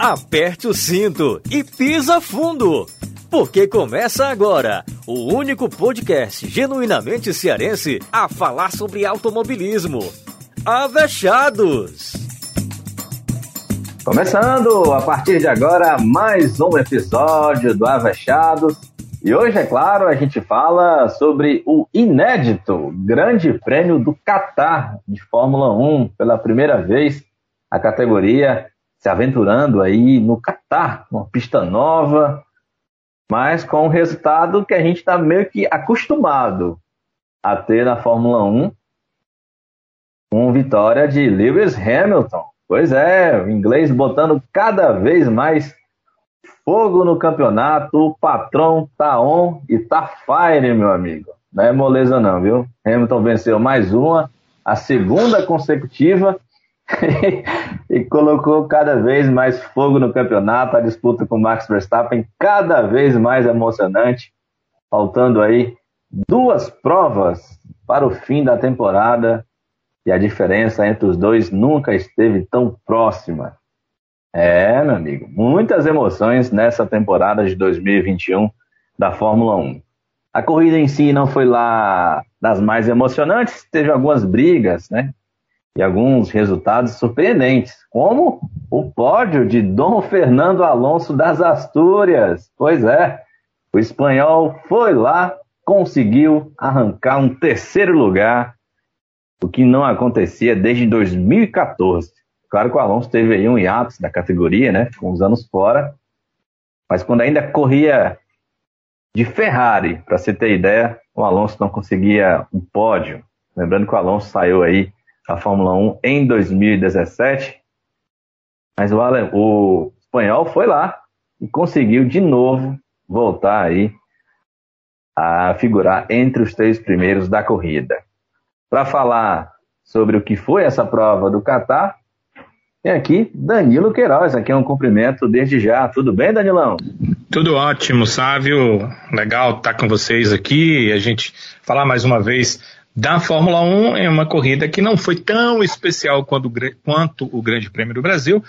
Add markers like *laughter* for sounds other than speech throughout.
aperte o cinto e pisa fundo. Porque começa agora o único podcast genuinamente cearense a falar sobre automobilismo. Avechados! Começando a partir de agora mais um episódio do Avechados. E hoje, é claro, a gente fala sobre o inédito Grande Prêmio do Catar de Fórmula 1. Pela primeira vez, a categoria se aventurando aí no Catar, uma pista nova, mas com um resultado que a gente está meio que acostumado a ter na Fórmula 1, com vitória de Lewis Hamilton. Pois é, o inglês botando cada vez mais fogo no campeonato, o patrão tá on e tá fire, meu amigo. Não é moleza não, viu? Hamilton venceu mais uma, a segunda consecutiva, *laughs* e colocou cada vez mais fogo no campeonato, a disputa com Max Verstappen cada vez mais emocionante, faltando aí duas provas para o fim da temporada e a diferença entre os dois nunca esteve tão próxima. É, meu amigo, muitas emoções nessa temporada de 2021 da Fórmula 1. A corrida em si não foi lá das mais emocionantes, teve algumas brigas, né? E alguns resultados surpreendentes, como o pódio de Dom Fernando Alonso das Astúrias. Pois é, o espanhol foi lá, conseguiu arrancar um terceiro lugar o que não acontecia desde 2014. Claro que o Alonso teve aí um hiato da categoria, né? Com uns anos fora. Mas quando ainda corria de Ferrari, para você ter ideia, o Alonso não conseguia um pódio. Lembrando que o Alonso saiu aí da Fórmula 1 em 2017. Mas o, o espanhol foi lá e conseguiu de novo voltar aí a figurar entre os três primeiros da corrida. Para falar sobre o que foi essa prova do Catar, tem aqui Danilo Queiroz, aqui é um cumprimento desde já. Tudo bem, Danilão? Tudo ótimo, Sávio. Legal estar com vocês aqui a gente falar mais uma vez da Fórmula 1 em uma corrida que não foi tão especial quanto, quanto o Grande Prêmio do Brasil,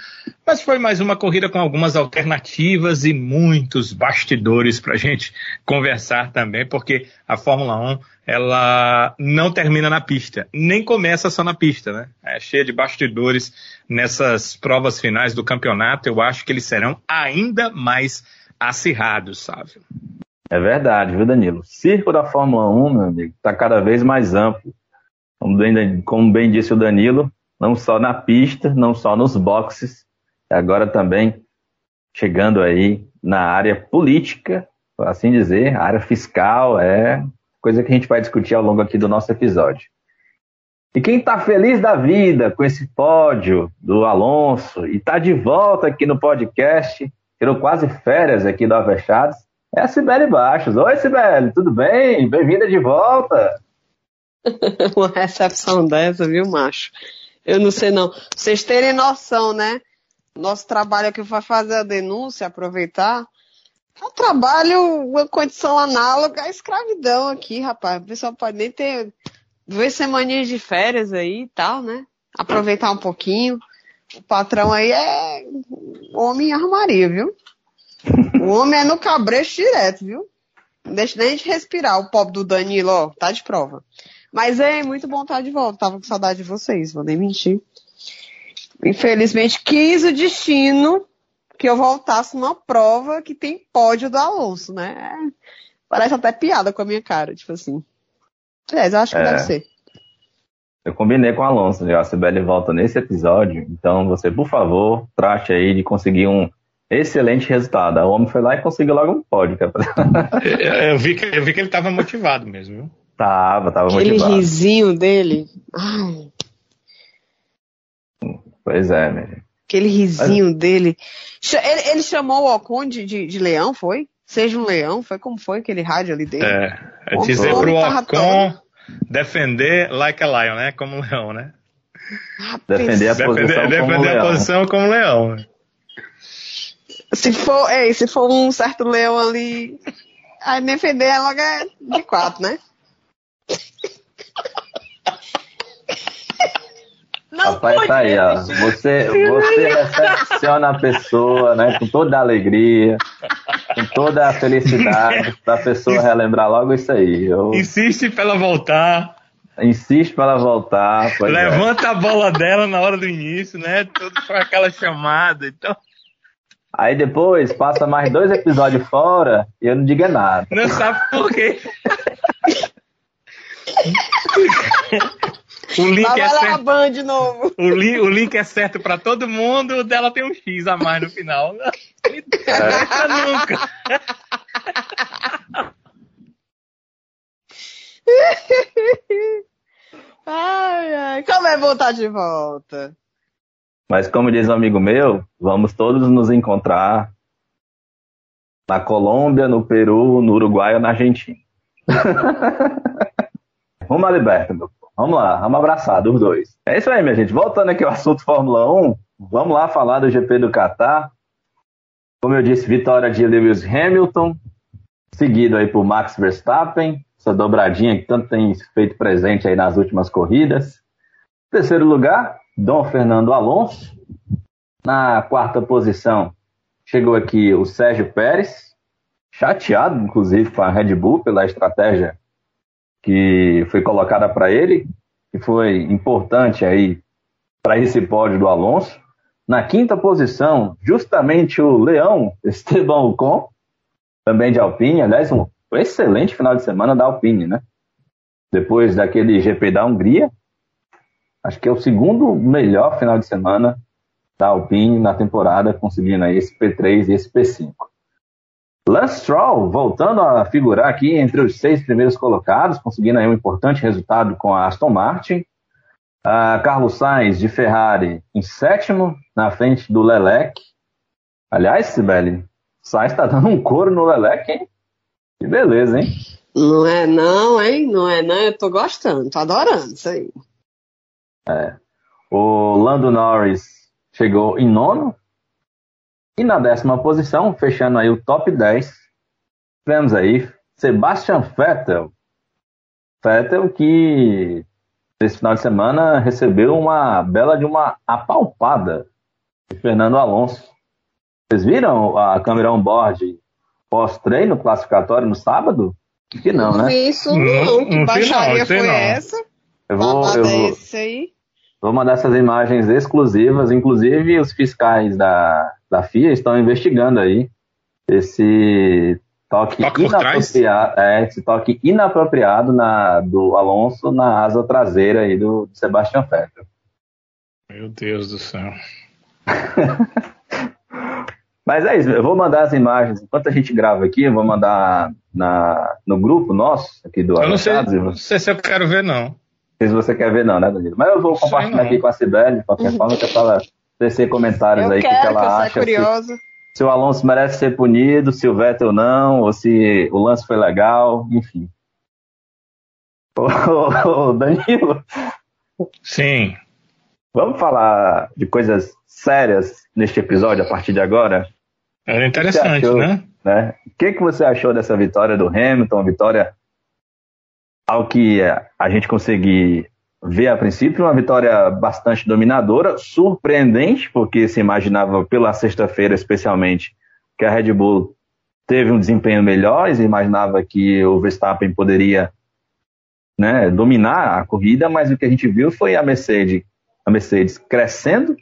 mas foi mais uma corrida com algumas alternativas e muitos bastidores para a gente conversar também, porque a Fórmula 1 ela não termina na pista, nem começa só na pista, né? É cheia de bastidores nessas provas finais do campeonato. Eu acho que eles serão ainda mais acirrados, sabe? É verdade, viu, Danilo? O circo da Fórmula 1, meu amigo, está cada vez mais amplo. Como bem, como bem disse o Danilo, não só na pista, não só nos boxes, agora também chegando aí na área política, assim dizer, área fiscal, é coisa que a gente vai discutir ao longo aqui do nosso episódio. E quem está feliz da vida com esse pódio do Alonso e está de volta aqui no podcast, tirou quase férias aqui do Avechados, é a Sibeli Baixos. Oi, Sibeli, tudo bem? Bem-vinda de volta. *laughs* Uma recepção dessa, viu, macho? Eu não sei não. Vocês terem noção, né? Nosso trabalho aqui vai fazer a denúncia, aproveitar. É um trabalho, uma condição análoga à escravidão aqui, rapaz. O pessoal pode nem ter duas semaninhas de férias aí e tal, né? Aproveitar um pouquinho. O patrão aí é homem armaria, viu? O homem é no cabrecho direto, viu? Não deixa nem de respirar. O pobre do Danilo, ó, tá de prova. Mas é muito bom estar de volta. Tava com saudade de vocês, vou nem mentir. Infelizmente, quis o destino que eu voltasse numa prova que tem pódio do Alonso, né? Parece até piada com a minha cara, tipo assim. Aliás, eu acho que é. deve ser. Eu combinei com o Alonso, já. A Sibeli volta nesse episódio. Então, você, por favor, trate aí de conseguir um Excelente resultado. O homem foi lá e conseguiu logo um pódio. eu, vi que, eu vi que ele estava motivado mesmo, viu? Tava, tava Aquele motivado. Aquele risinho dele. Ai. Pois é, meu. Aquele risinho Mas... dele. Ele, ele, chamou o Ocon de, de, de, leão, foi? Seja um leão, foi como foi aquele rádio ali dele? É, é dizer pro Ocon defender like a lion, né? Como um leão, né? Ah, defender a posição defender, como defender leão. a posição como leão. Se for, ei, se for um certo leão ali, aí defender é logo é de quatro, né? Não Rapaz, tá aí, ó. Você, você recepciona a pessoa, né? Com toda a alegria, com toda a felicidade, pra pessoa relembrar logo isso aí. Eu... Insiste pra ela voltar. Insiste pra ela voltar. É. Levanta é. a bola dela na hora do início, né? Tudo com aquela chamada. Então. Aí depois passa mais dois episódios fora e eu não digo nada. Não sabe por quê. O link, é certo, Band de novo. O, li, o link é certo para todo mundo, o dela tem um X a mais no final. Não *laughs* nunca. ai, ai. Como é voltar de volta? Mas como diz um amigo meu, vamos todos nos encontrar na Colômbia, no Peru, no Uruguai ou na Argentina. *laughs* Rumo à liberta, meu povo. Vamos lá, vamos abraçar dos dois. É isso aí, minha gente. Voltando aqui ao assunto Fórmula 1, vamos lá falar do GP do Qatar. Como eu disse, vitória de Lewis Hamilton, seguido aí por Max Verstappen, essa dobradinha que tanto tem feito presente aí nas últimas corridas. Terceiro lugar, Dom Fernando Alonso. Na quarta posição, chegou aqui o Sérgio Pérez, chateado, inclusive, com a Red Bull pela estratégia que foi colocada para ele, que foi importante aí para esse pódio do Alonso. Na quinta posição, justamente o Leão *laughs* Esteban Ocon, também de Alpine, aliás, um excelente final de semana da Alpine, né? Depois daquele GP da Hungria, acho que é o segundo melhor final de semana da Alpine na temporada, conseguindo aí esse P3 e esse P5. Lance Stroll voltando a figurar aqui entre os seis primeiros colocados, conseguindo aí um importante resultado com a Aston Martin. Uh, Carlos Sainz de Ferrari em sétimo, na frente do Lelec. Aliás, Sibeli, Sainz está dando um couro no Lelec, hein? Que beleza, hein? Não é não, hein? Não é não, eu tô gostando, tô adorando isso aí. É. O Lando Norris chegou em nono. E na décima posição, fechando aí o top 10, temos aí Sebastian Vettel. Vettel que esse final de semana recebeu uma bela de uma apalpada de Fernando Alonso. Vocês viram a câmera on-board pós-treino classificatório no sábado? Que não, né? Isso não, que baixaria foi essa? Eu vou, eu vou, vou mandar essas imagens exclusivas, inclusive os fiscais da, da FIA estão investigando aí esse toque, toque inapropriado, é, esse toque inapropriado na, do Alonso na asa traseira aí do, do Sebastian Vettel. Meu Deus do céu. *laughs* Mas é isso, eu vou mandar as imagens. Enquanto a gente grava aqui, eu vou mandar na, no grupo nosso, aqui do Eu não sei, não sei se eu quero ver, não. Não sei se você quer ver, não, né, Danilo? Mas eu vou compartilhar aqui com a Sibeli, de qualquer forma, que é para tecer comentários eu aí, quero, que ela que acha. curiosa. Se, se o Alonso merece ser punido, se o Vettel não, ou se o lance foi legal, enfim. Ô, ô, ô, Danilo. Sim. Vamos falar de coisas sérias neste episódio a partir de agora? Era interessante, achou, né? né? O que, que você achou dessa vitória do Hamilton? Vitória ao que a gente conseguir ver a princípio, uma vitória bastante dominadora, surpreendente, porque se imaginava pela sexta-feira, especialmente, que a Red Bull teve um desempenho melhor, e se imaginava que o Verstappen poderia né, dominar a corrida, mas o que a gente viu foi a Mercedes, a Mercedes crescendo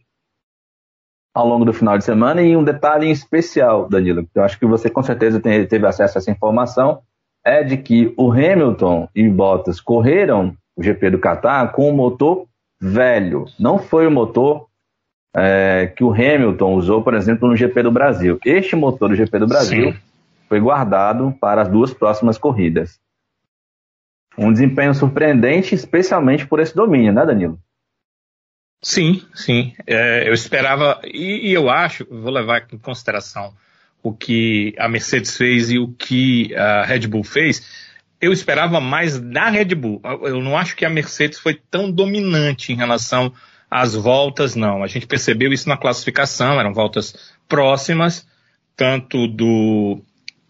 ao longo do final de semana. E um detalhe em especial, Danilo, que eu acho que você com certeza teve acesso a essa informação, é de que o Hamilton e Bottas correram o GP do Qatar com um motor velho. Não foi o motor é, que o Hamilton usou, por exemplo, no GP do Brasil. Este motor do GP do Brasil Sim. foi guardado para as duas próximas corridas. Um desempenho surpreendente, especialmente por esse domínio, né, Danilo? Sim, sim. É, eu esperava, e, e, eu acho, vou levar em consideração o que a Mercedes fez e o que a Red Bull fez eu esperava mais da Red Bull. Eu não acho que a Mercedes foi tão dominante em relação às voltas, não. A gente percebeu isso na classificação, eram voltas próximas, tanto do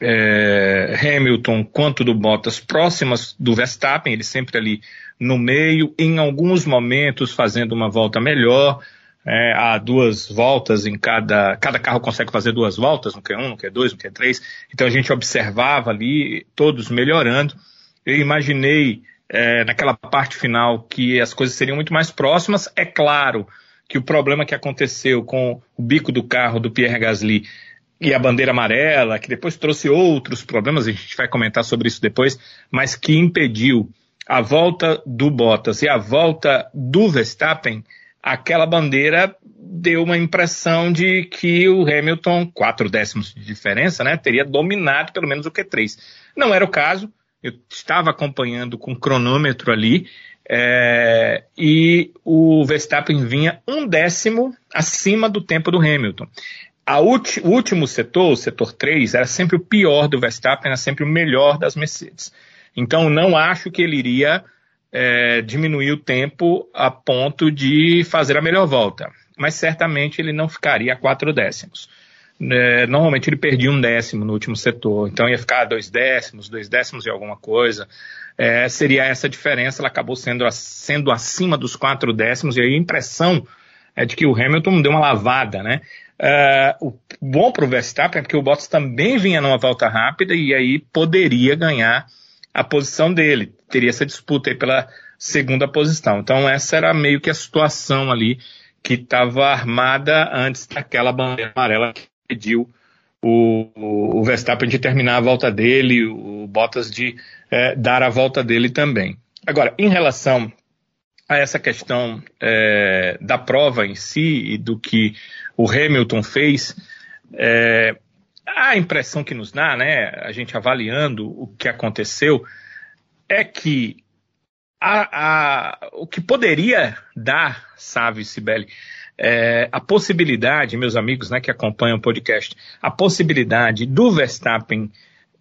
é, Hamilton quanto do Bottas próximas do Verstappen, ele sempre ali no meio, em alguns momentos fazendo uma volta melhor. É, há duas voltas em cada. Cada carro consegue fazer duas voltas, no Q1, no Q2, no Q3. Então a gente observava ali todos melhorando. Eu imaginei é, naquela parte final que as coisas seriam muito mais próximas. É claro que o problema que aconteceu com o bico do carro do Pierre Gasly e a bandeira amarela, que depois trouxe outros problemas, a gente vai comentar sobre isso depois, mas que impediu a volta do Bottas e a volta do Verstappen, aquela bandeira deu uma impressão de que o Hamilton, quatro décimos de diferença, né, teria dominado pelo menos o Q3. Não era o caso, eu estava acompanhando com cronômetro ali, é, e o Verstappen vinha um décimo acima do tempo do Hamilton. O último setor, o setor 3, era sempre o pior do Verstappen, era sempre o melhor das Mercedes. Então, não acho que ele iria é, diminuir o tempo a ponto de fazer a melhor volta. Mas certamente ele não ficaria a quatro décimos. É, normalmente ele perdia um décimo no último setor, então ia ficar dois décimos, dois décimos de alguma coisa. É, seria essa diferença, ela acabou sendo, sendo acima dos quatro décimos, e aí a impressão é de que o Hamilton deu uma lavada, né? Uh, o bom para o Verstappen é porque o Bottas também vinha numa volta rápida e aí poderia ganhar a posição dele. Teria essa disputa aí pela segunda posição. Então essa era meio que a situação ali que estava armada antes daquela bandeira amarela que pediu o, o, Verstappen de terminar a volta dele, o Bottas de é, dar a volta dele também. Agora, em relação a essa questão é, da prova em si e do que o Hamilton fez, é, a impressão que nos dá, né, a gente avaliando o que aconteceu, é que a, a, o que poderia dar, Sávio e Sibeli, é, a possibilidade, meus amigos né, que acompanham o podcast, a possibilidade do Verstappen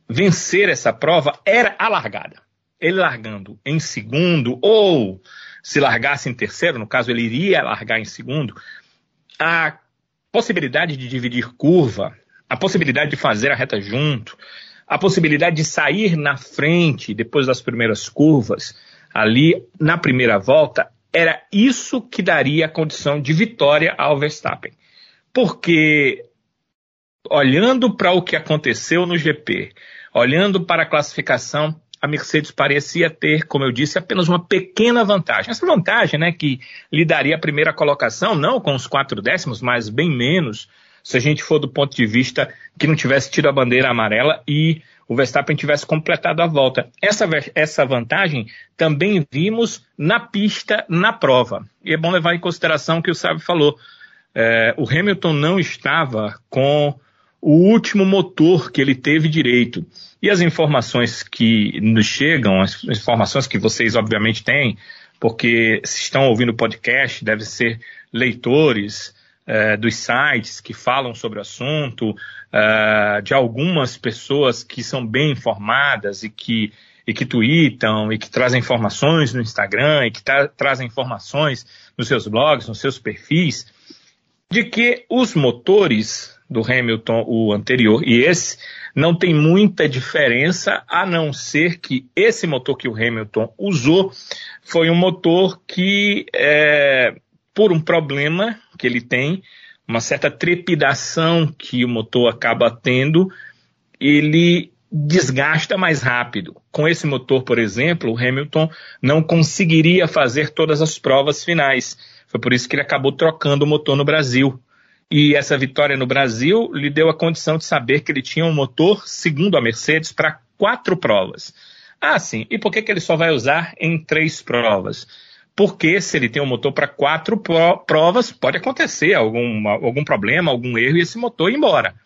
vencer essa prova era a largada. Ele largando em segundo, ou se largasse em terceiro, no caso ele iria largar em segundo, a possibilidade de dividir curva a possibilidade de fazer a reta junto, a possibilidade de sair na frente depois das primeiras curvas, ali na primeira volta, era isso que daria a condição de vitória ao Verstappen. Porque, olhando para o que aconteceu no GP, olhando para a classificação, a Mercedes parecia ter, como eu disse, apenas uma pequena vantagem. Essa vantagem, né, que lhe daria a primeira colocação, não com os quatro décimos, mas bem menos, se a gente for do ponto de vista que não tivesse tido a bandeira amarela e o Verstappen tivesse completado a volta. Essa, essa vantagem também vimos na pista, na prova. E é bom levar em consideração o que o Sábio falou. É, o Hamilton não estava com o último motor que ele teve direito. E as informações que nos chegam, as informações que vocês obviamente têm, porque se estão ouvindo o podcast, devem ser leitores, é, dos sites que falam sobre o assunto, é, de algumas pessoas que são bem informadas e que, e que tweetam e que trazem informações no Instagram e que tra trazem informações nos seus blogs, nos seus perfis, de que os motores do Hamilton, o anterior e esse, não tem muita diferença, a não ser que esse motor que o Hamilton usou foi um motor que é, por um problema que ele tem, uma certa trepidação que o motor acaba tendo, ele desgasta mais rápido. Com esse motor, por exemplo, o Hamilton não conseguiria fazer todas as provas finais. Foi por isso que ele acabou trocando o motor no Brasil. E essa vitória no Brasil lhe deu a condição de saber que ele tinha um motor, segundo a Mercedes, para quatro provas. Ah, sim. E por que, que ele só vai usar em três provas? Porque se ele tem um motor para quatro provas, pode acontecer algum, algum problema, algum erro e esse motor ir embora.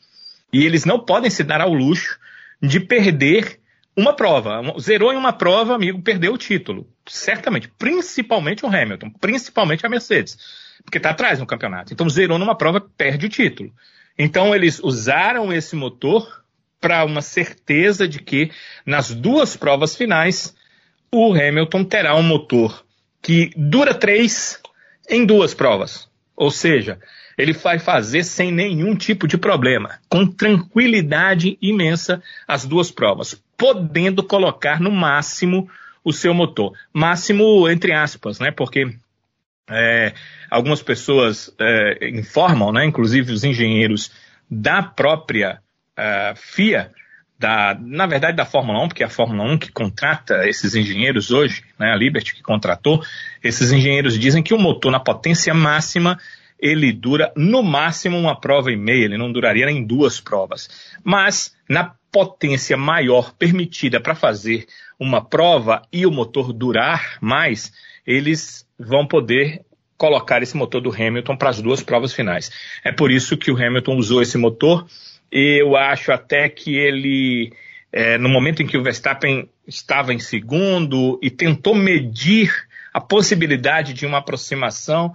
E eles não podem se dar ao luxo de perder uma prova. Zerou em uma prova, amigo, perdeu o título. Certamente. Principalmente o Hamilton, principalmente a Mercedes. Porque está atrás no campeonato. Então zerou numa prova, perde o título. Então eles usaram esse motor para uma certeza de que nas duas provas finais o Hamilton terá um motor que dura três em duas provas. Ou seja, ele vai fazer sem nenhum tipo de problema, com tranquilidade imensa as duas provas, podendo colocar no máximo o seu motor. Máximo entre aspas, né? Porque é, algumas pessoas é, informam, né, inclusive os engenheiros da própria uh, FIA, da, na verdade da Fórmula 1, porque é a Fórmula 1 que contrata esses engenheiros hoje, né, a Liberty que contratou, esses engenheiros dizem que o motor na potência máxima ele dura no máximo uma prova e meia, ele não duraria nem duas provas. Mas na potência maior permitida para fazer uma prova e o motor durar mais, eles vão poder colocar esse motor do Hamilton para as duas provas finais. É por isso que o Hamilton usou esse motor. Eu acho até que ele, é, no momento em que o Verstappen estava em segundo e tentou medir a possibilidade de uma aproximação,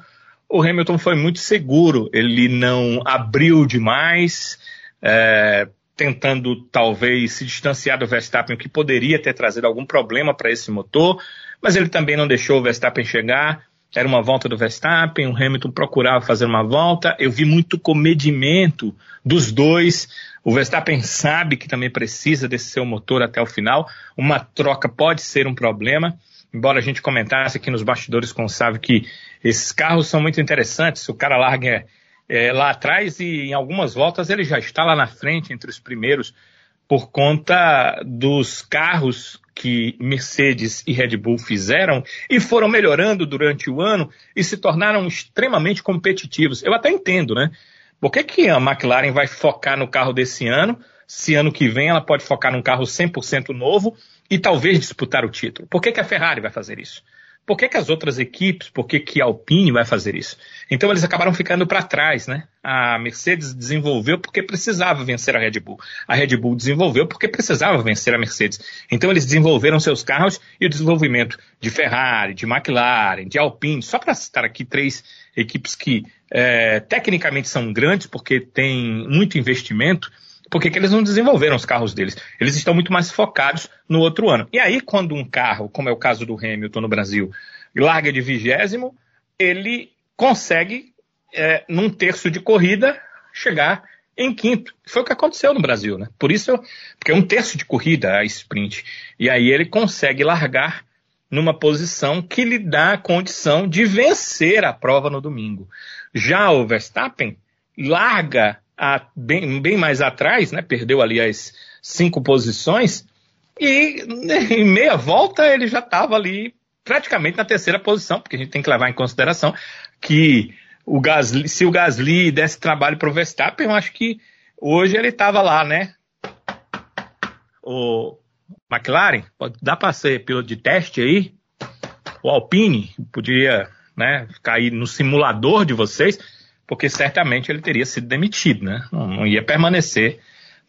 o Hamilton foi muito seguro, ele não abriu demais, é, tentando talvez se distanciar do Verstappen, o que poderia ter trazido algum problema para esse motor, mas ele também não deixou o Verstappen chegar. Era uma volta do Verstappen, o Hamilton procurava fazer uma volta. Eu vi muito comedimento dos dois. O Verstappen sabe que também precisa desse seu motor até o final. Uma troca pode ser um problema embora a gente comentasse aqui nos bastidores com o Sávio que esses carros são muito interessantes, o cara larga é, lá atrás e em algumas voltas ele já está lá na frente, entre os primeiros, por conta dos carros que Mercedes e Red Bull fizeram e foram melhorando durante o ano e se tornaram extremamente competitivos. Eu até entendo, né? Por que, que a McLaren vai focar no carro desse ano, se ano que vem ela pode focar num carro 100% novo e talvez disputar o título. Por que, que a Ferrari vai fazer isso? Por que, que as outras equipes, por que, que a Alpine vai fazer isso? Então eles acabaram ficando para trás, né? A Mercedes desenvolveu porque precisava vencer a Red Bull. A Red Bull desenvolveu porque precisava vencer a Mercedes. Então eles desenvolveram seus carros e o desenvolvimento de Ferrari, de McLaren, de Alpine, só para citar aqui três equipes que é, tecnicamente são grandes porque têm muito investimento, por que, eles não desenvolveram os carros deles? Eles estão muito mais focados no outro ano. E aí, quando um carro, como é o caso do Hamilton no Brasil, larga de vigésimo, ele consegue, é, num terço de corrida, chegar em quinto. Foi o que aconteceu no Brasil, né? Por isso, porque é um terço de corrida a sprint. E aí ele consegue largar numa posição que lhe dá a condição de vencer a prova no domingo. Já o Verstappen larga a, bem, bem mais atrás, né? Perdeu ali as cinco posições. E né, em meia volta ele já estava ali praticamente na terceira posição, porque a gente tem que levar em consideração que o Gasly, se o Gasly desse trabalho para o Verstappen, eu acho que hoje ele estava lá, né? O McLaren, pode dar para ser piloto de teste aí? O Alpine podia, né, cair no simulador de vocês porque certamente ele teria sido demitido, né? Não, não ia permanecer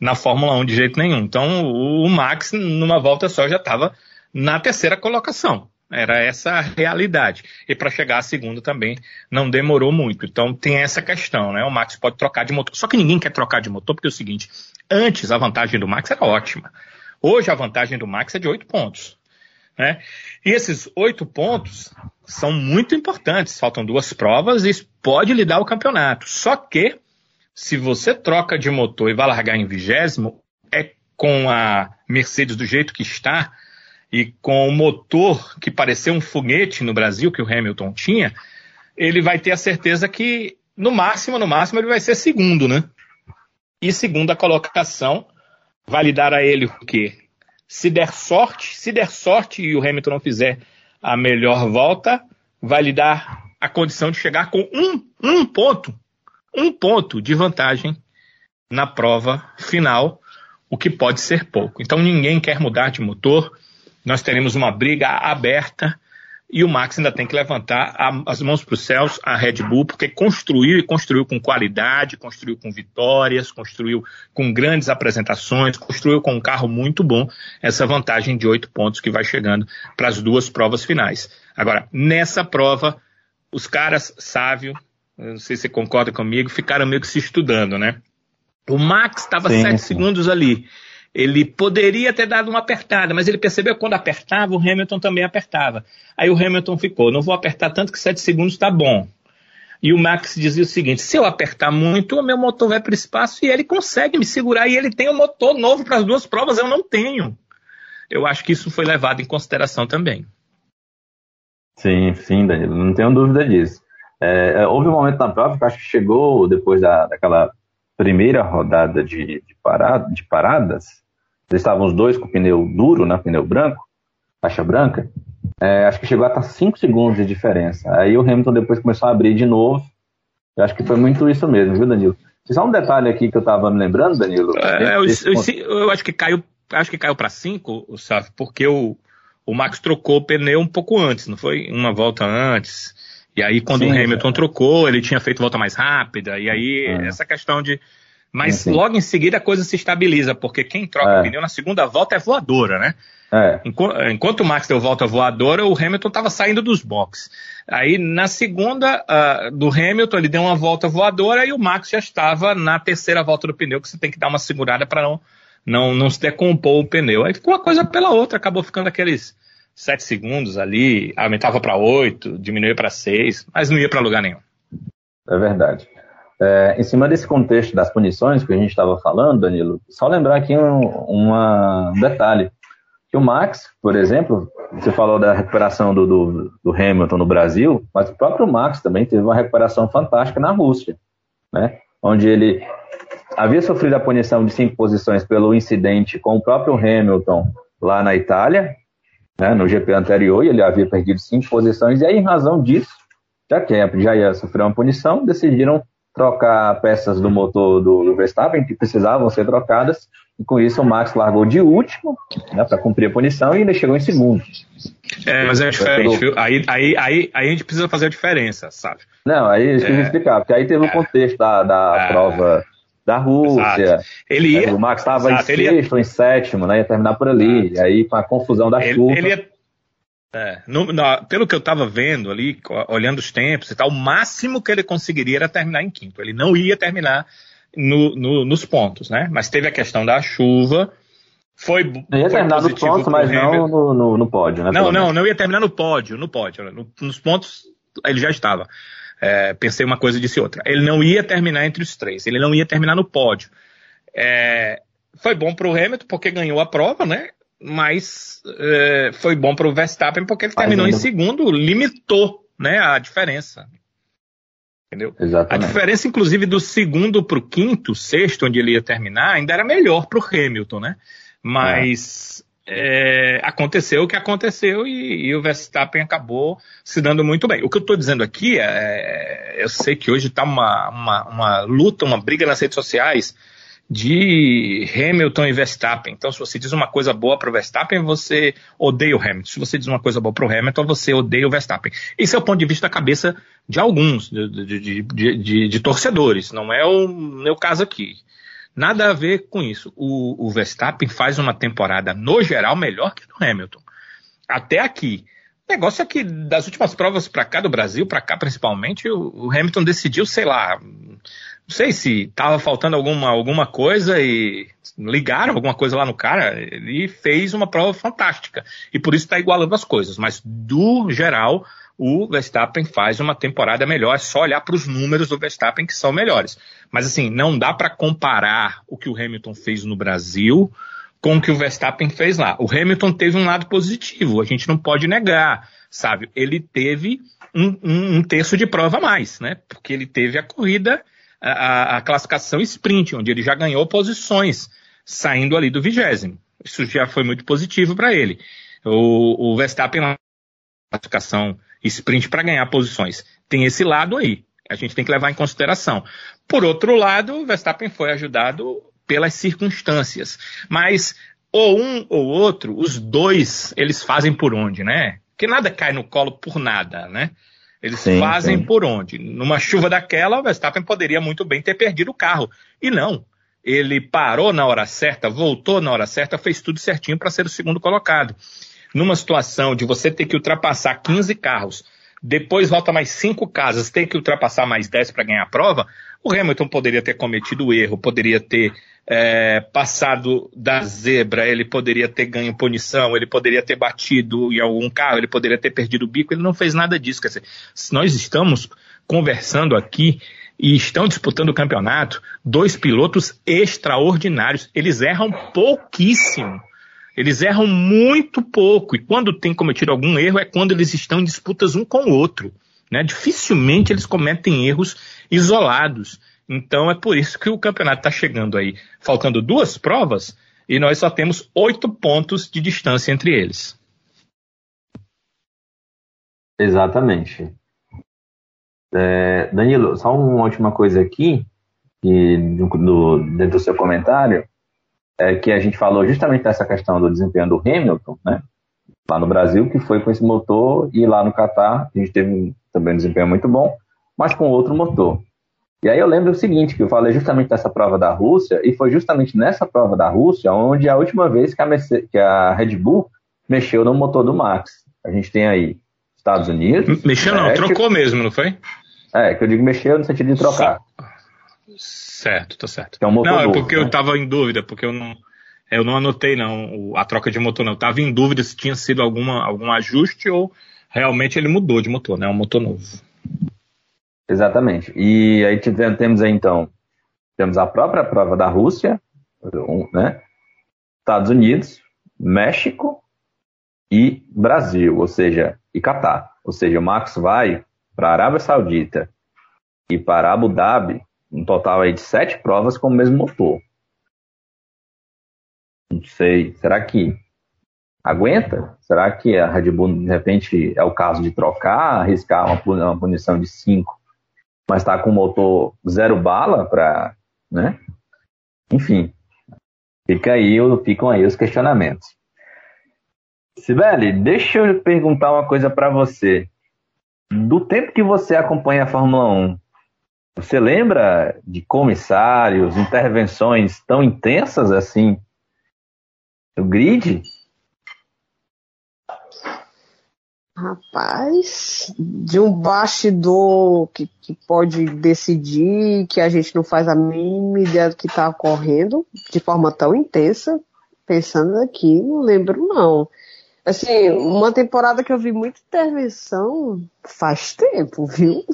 na Fórmula 1 de jeito nenhum. Então o Max, numa volta só, já estava na terceira colocação. Era essa a realidade. E para chegar à segunda também não demorou muito. Então tem essa questão, né? O Max pode trocar de motor. Só que ninguém quer trocar de motor, porque é o seguinte: antes a vantagem do Max era ótima. Hoje a vantagem do Max é de oito pontos. Né? E esses oito pontos são muito importantes. Faltam duas provas e pode lhe dar o campeonato. Só que, se você troca de motor e vai largar em vigésimo, é com a Mercedes do jeito que está e com o motor que pareceu um foguete no Brasil, que o Hamilton tinha, ele vai ter a certeza que, no máximo, no máximo, ele vai ser segundo, né? E segunda colocação vai lhe dar a ele o quê? Se der sorte, se der sorte e o Hamilton não fizer a melhor volta, vai lhe dar a condição de chegar com um, um ponto, um ponto de vantagem na prova final, o que pode ser pouco. Então ninguém quer mudar de motor, nós teremos uma briga aberta e o Max ainda tem que levantar a, as mãos para os céus, a Red Bull, porque construiu e construiu com qualidade, construiu com vitórias, construiu com grandes apresentações, construiu com um carro muito bom essa vantagem de oito pontos que vai chegando para as duas provas finais. Agora, nessa prova, os caras, Sávio, não sei se você concorda comigo, ficaram meio que se estudando, né? O Max estava sete segundos ali ele poderia ter dado uma apertada, mas ele percebeu que quando apertava, o Hamilton também apertava. Aí o Hamilton ficou, não vou apertar tanto que 7 segundos está bom. E o Max dizia o seguinte: se eu apertar muito, o meu motor vai para o espaço e ele consegue me segurar e ele tem um motor novo para as duas provas, eu não tenho. Eu acho que isso foi levado em consideração também. Sim, sim, Danilo, não tenho dúvida disso. É, é houve um momento na prova que acho que chegou depois da, daquela primeira rodada de, de, parada, de paradas, eles estavam os dois com o pneu duro, né, pneu branco, faixa branca, é, acho que chegou a estar 5 segundos de diferença. Aí o Hamilton depois começou a abrir de novo. Eu acho que foi muito isso mesmo, viu, Danilo? Só um detalhe aqui que eu estava me lembrando, Danilo. É, eu, eu, eu, acho que caiu, acho que caiu para 5, sabe? Porque o, o Max trocou o pneu um pouco antes, não foi? Uma volta antes. E aí, quando sim, o Hamilton é. trocou, ele tinha feito volta mais rápida. E aí, é. essa questão de. Mas logo em seguida a coisa se estabiliza, porque quem troca é. o pneu na segunda volta é voadora, né? É. Enquanto o Max deu volta voadora, o Hamilton estava saindo dos boxes. Aí na segunda uh, do Hamilton, ele deu uma volta voadora e o Max já estava na terceira volta do pneu, que você tem que dar uma segurada para não, não, não se decompor o pneu. Aí ficou uma coisa pela outra, acabou ficando aqueles sete segundos ali, aumentava para oito, diminuía para seis, mas não ia para lugar nenhum. É verdade. É, em cima desse contexto das punições que a gente estava falando, Danilo, só lembrar aqui um, uma, um detalhe que o Max, por exemplo, você falou da recuperação do, do, do, Hamilton no Brasil, mas o próprio Max também teve uma recuperação fantástica na Rússia, né? onde ele havia sofrido a punição de cinco posições pelo incidente com o próprio Hamilton lá na Itália, né, no GP anterior, e ele havia perdido cinco posições, e aí, em razão disso, já que já ia sofrer uma punição, decidiram trocar peças do motor do Verstappen que precisavam ser trocadas e com isso o Max largou de último, né, para cumprir a punição, e ainda chegou em segundo. É, mas é diferente, viu? Aí, aí, aí, aí a gente precisa fazer a diferença, sabe? Não, aí deixa eu é, explicar, porque aí teve o é, contexto da, da é, prova da Rússia. Ele ia, o Max estava em sexto ou em sétimo, né? Ia terminar por ali. E aí, com a confusão da ele, chuva. Ele ia, é, no, no, pelo que eu estava vendo ali, olhando os tempos e tal, o máximo que ele conseguiria era terminar em quinto. Ele não ia terminar no, no, nos pontos, né? Mas teve a questão da chuva. Foi, não ia terminar nos pontos, mas não no, no, no, pódio, né? Não, não, não ia terminar no pódio, no pódio. No, nos pontos ele já estava. É, pensei uma coisa e disse outra. Ele não ia terminar entre os três, ele não ia terminar no pódio. É, foi bom para o Hamilton porque ganhou a prova, né? Mas é, foi bom para o Verstappen porque ele terminou ainda... em segundo, limitou né, a diferença. Entendeu? Exatamente. A diferença, inclusive, do segundo para o quinto, sexto, onde ele ia terminar, ainda era melhor para o Hamilton, né? Mas é. Aconteceu o que aconteceu e, e, o Verstappen acabou se dando muito bem. O que eu estou dizendo aqui é, é, eu sei que hoje está uma, uma, uma luta, uma briga nas redes sociais de Hamilton e Verstappen. Então, se você diz uma coisa boa para o Verstappen, você odeia o Hamilton. Se você diz uma coisa boa para o Hamilton, você odeia o Verstappen. Esse é o ponto de vista da cabeça de alguns, de, de, de, de torcedores. Não é o meu caso aqui. Nada a ver com isso. O, o, Verstappen faz uma temporada, no geral, melhor que o Hamilton. Até aqui. O negócio é que das últimas provas para cá do Brasil, para cá principalmente, o, o Hamilton decidiu, sei lá, não sei se estava faltando alguma, alguma coisa e ligaram alguma coisa lá no cara. Ele fez uma prova fantástica. E por isso está igualando as coisas. Mas, do geral, o Verstappen faz uma temporada melhor. É só olhar para os números do Verstappen que são melhores. Mas, assim, não dá para comparar o que o Hamilton fez no Brasil com o que o Verstappen fez lá. O Hamilton teve um lado positivo. A gente não pode negar, sabe? Ele teve um, um, um terço de prova a mais, né? Porque ele teve a corrida a, a classificação sprint, onde ele já ganhou posições, saindo ali do vigésimo. Isso já foi muito positivo para ele. O, o Verstappen na classificação sprint para ganhar posições. Tem esse lado aí. A gente tem que levar em consideração. Por outro lado, o Verstappen foi ajudado pelas circunstâncias. Mas ou um ou outro, os dois, eles fazem por onde, né? Que nada cai no colo por nada, né? Eles sim, fazem sim. por onde? Numa chuva daquela, o Verstappen poderia muito bem ter perdido o carro. E não. Ele parou na hora certa, voltou na hora certa, fez tudo certinho para ser o segundo colocado. Numa situação de você ter que ultrapassar 15 carros, depois volta mais cinco casas, ter que ultrapassar mais 10 para ganhar a prova, o Hamilton poderia ter cometido o erro, poderia ter é, passado da zebra, ele poderia ter ganho punição, ele poderia ter batido em algum carro, ele poderia ter perdido o bico, ele não fez nada disso. Quer dizer, nós estamos conversando aqui e estão disputando o campeonato, dois pilotos extraordinários. Eles erram pouquíssimo. Eles erram muito pouco. E quando tem cometido algum erro é quando eles estão em disputas um com o outro. Né? Dificilmente eles cometem erros isolados. Então é por isso que o campeonato está chegando aí, faltando duas provas, e nós só temos oito pontos de distância entre eles. Exatamente. É, Danilo, só uma última coisa aqui, que no, dentro do seu comentário, é que a gente falou justamente dessa questão do desempenho do Hamilton, né? Lá no Brasil, que foi com esse motor, e lá no Catar, a gente teve também um desempenho muito bom, mas com outro motor. E aí eu lembro o seguinte, que eu falei justamente dessa prova da Rússia, e foi justamente nessa prova da Rússia onde a última vez que a, Mercedes, que a Red Bull mexeu no motor do Max. A gente tem aí Estados Unidos. Mexeu não, México. trocou mesmo, não foi? É, que eu digo mexeu no sentido de trocar. Certo, tá certo. É um motor não, novo, é porque né? eu estava em dúvida, porque eu não, eu não anotei não a troca de motor não. Eu estava em dúvida se tinha sido alguma, algum ajuste ou realmente ele mudou de motor, né? É um motor novo. Exatamente. E aí temos aí então, temos a própria prova da Rússia, né? Estados Unidos, México e Brasil, ou seja, e Catar. Ou seja, o Max vai para a Arábia Saudita e para Abu Dhabi, um total aí de sete provas com o mesmo motor. Não sei, será que aguenta? Será que a Red Bull, de repente, é o caso de trocar, arriscar uma, punição de cinco, mas está com o motor zero bala para, né? Enfim, fica aí, ficam aí os questionamentos. Sibeli, deixa eu perguntar uma coisa para você. Do tempo que você acompanha a Fórmula 1, você lembra de comissários, intervenções tão intensas assim no grid? Rapaz, de um bastidor que, que pode decidir, que a gente não faz a mínima ideia do que está ocorrendo, de forma tão intensa, pensando aqui, não lembro não. Assim, uma temporada que eu vi muita intervenção faz tempo, viu?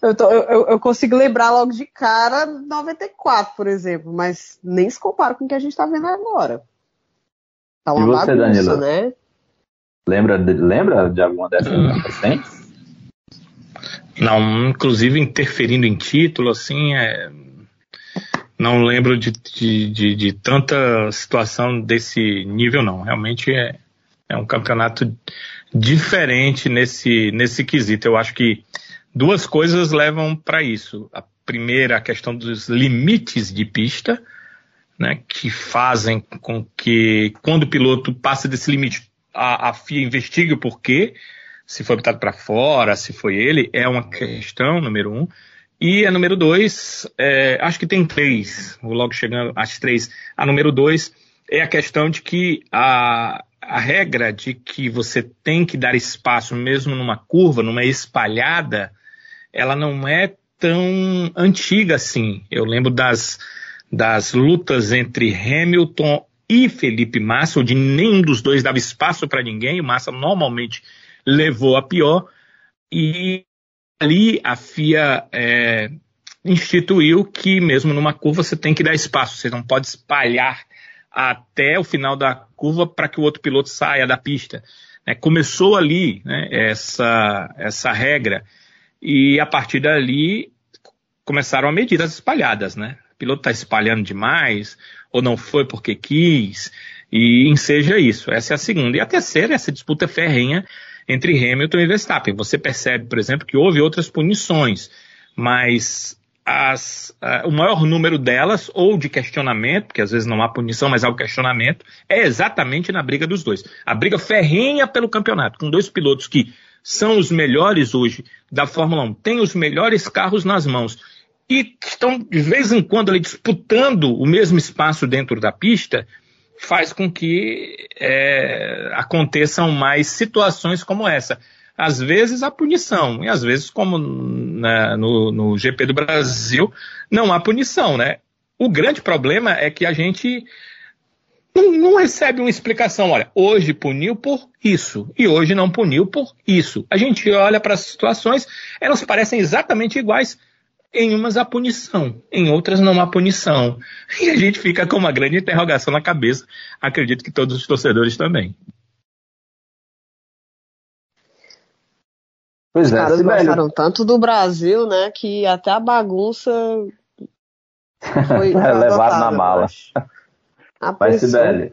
Eu, tô, eu, eu, consigo lembrar logo de cara 94, por exemplo, mas nem se compara com o que a gente está vendo agora. Tá uma e você, bagunça, Danilo? né? Lembra, lembra de alguma dessas hum. recentes? Não, inclusive interferindo em título, assim, é, não lembro de, de, de, de, tanta situação desse nível, não. Realmente é, é um campeonato diferente nesse, nesse quesito. Eu acho que duas coisas levam para isso. A primeira, a questão dos limites de pista, né, que fazem com que, quando o piloto passa desse limite, a, a FIA investigue o porquê, se foi botado para fora, se foi ele, é uma questão, número um. E a número dois, é, acho que tem três, vou logo chegando às três. A número dois é a questão de que a, a regra de que você tem que dar espaço mesmo numa curva, numa espalhada, ela não é tão antiga assim. Eu lembro das, das lutas entre Hamilton e Felipe Massa, onde nenhum dos dois dava espaço para ninguém, o Massa normalmente levou a pior, e ali a FIA é, instituiu que mesmo numa curva você tem que dar espaço, você não pode espalhar até o final da curva para que o outro piloto saia da pista. É, começou ali né, essa, essa regra e a partir dali começaram a medir as espalhadas. Né? O piloto está espalhando demais ou não foi porque quis e enseja isso. Essa é a segunda. E a terceira é essa disputa ferrenha entre Hamilton e Verstappen. Você percebe, por exemplo, que houve outras punições, mas as, uh, o maior número delas, ou de questionamento, porque às vezes não há punição, mas há o questionamento, é exatamente na briga dos dois. A briga ferrenha pelo campeonato, com dois pilotos que são os melhores hoje da Fórmula 1, têm os melhores carros nas mãos e estão de vez em quando ali disputando o mesmo espaço dentro da pista, faz com que é, aconteçam mais situações como essa. Às vezes a punição, e às vezes, como na, no, no GP do Brasil, não há punição, né? O grande problema é que a gente não, não recebe uma explicação. Olha, hoje puniu por isso e hoje não puniu por isso. A gente olha para as situações, elas parecem exatamente iguais. Em umas há punição, em outras não há punição. E a gente fica com uma grande interrogação na cabeça. Acredito que todos os torcedores também. Pois é, Os caras gostaram tanto do Brasil, né, que até a bagunça *laughs* foi levado na mala. Mas, Sibeli,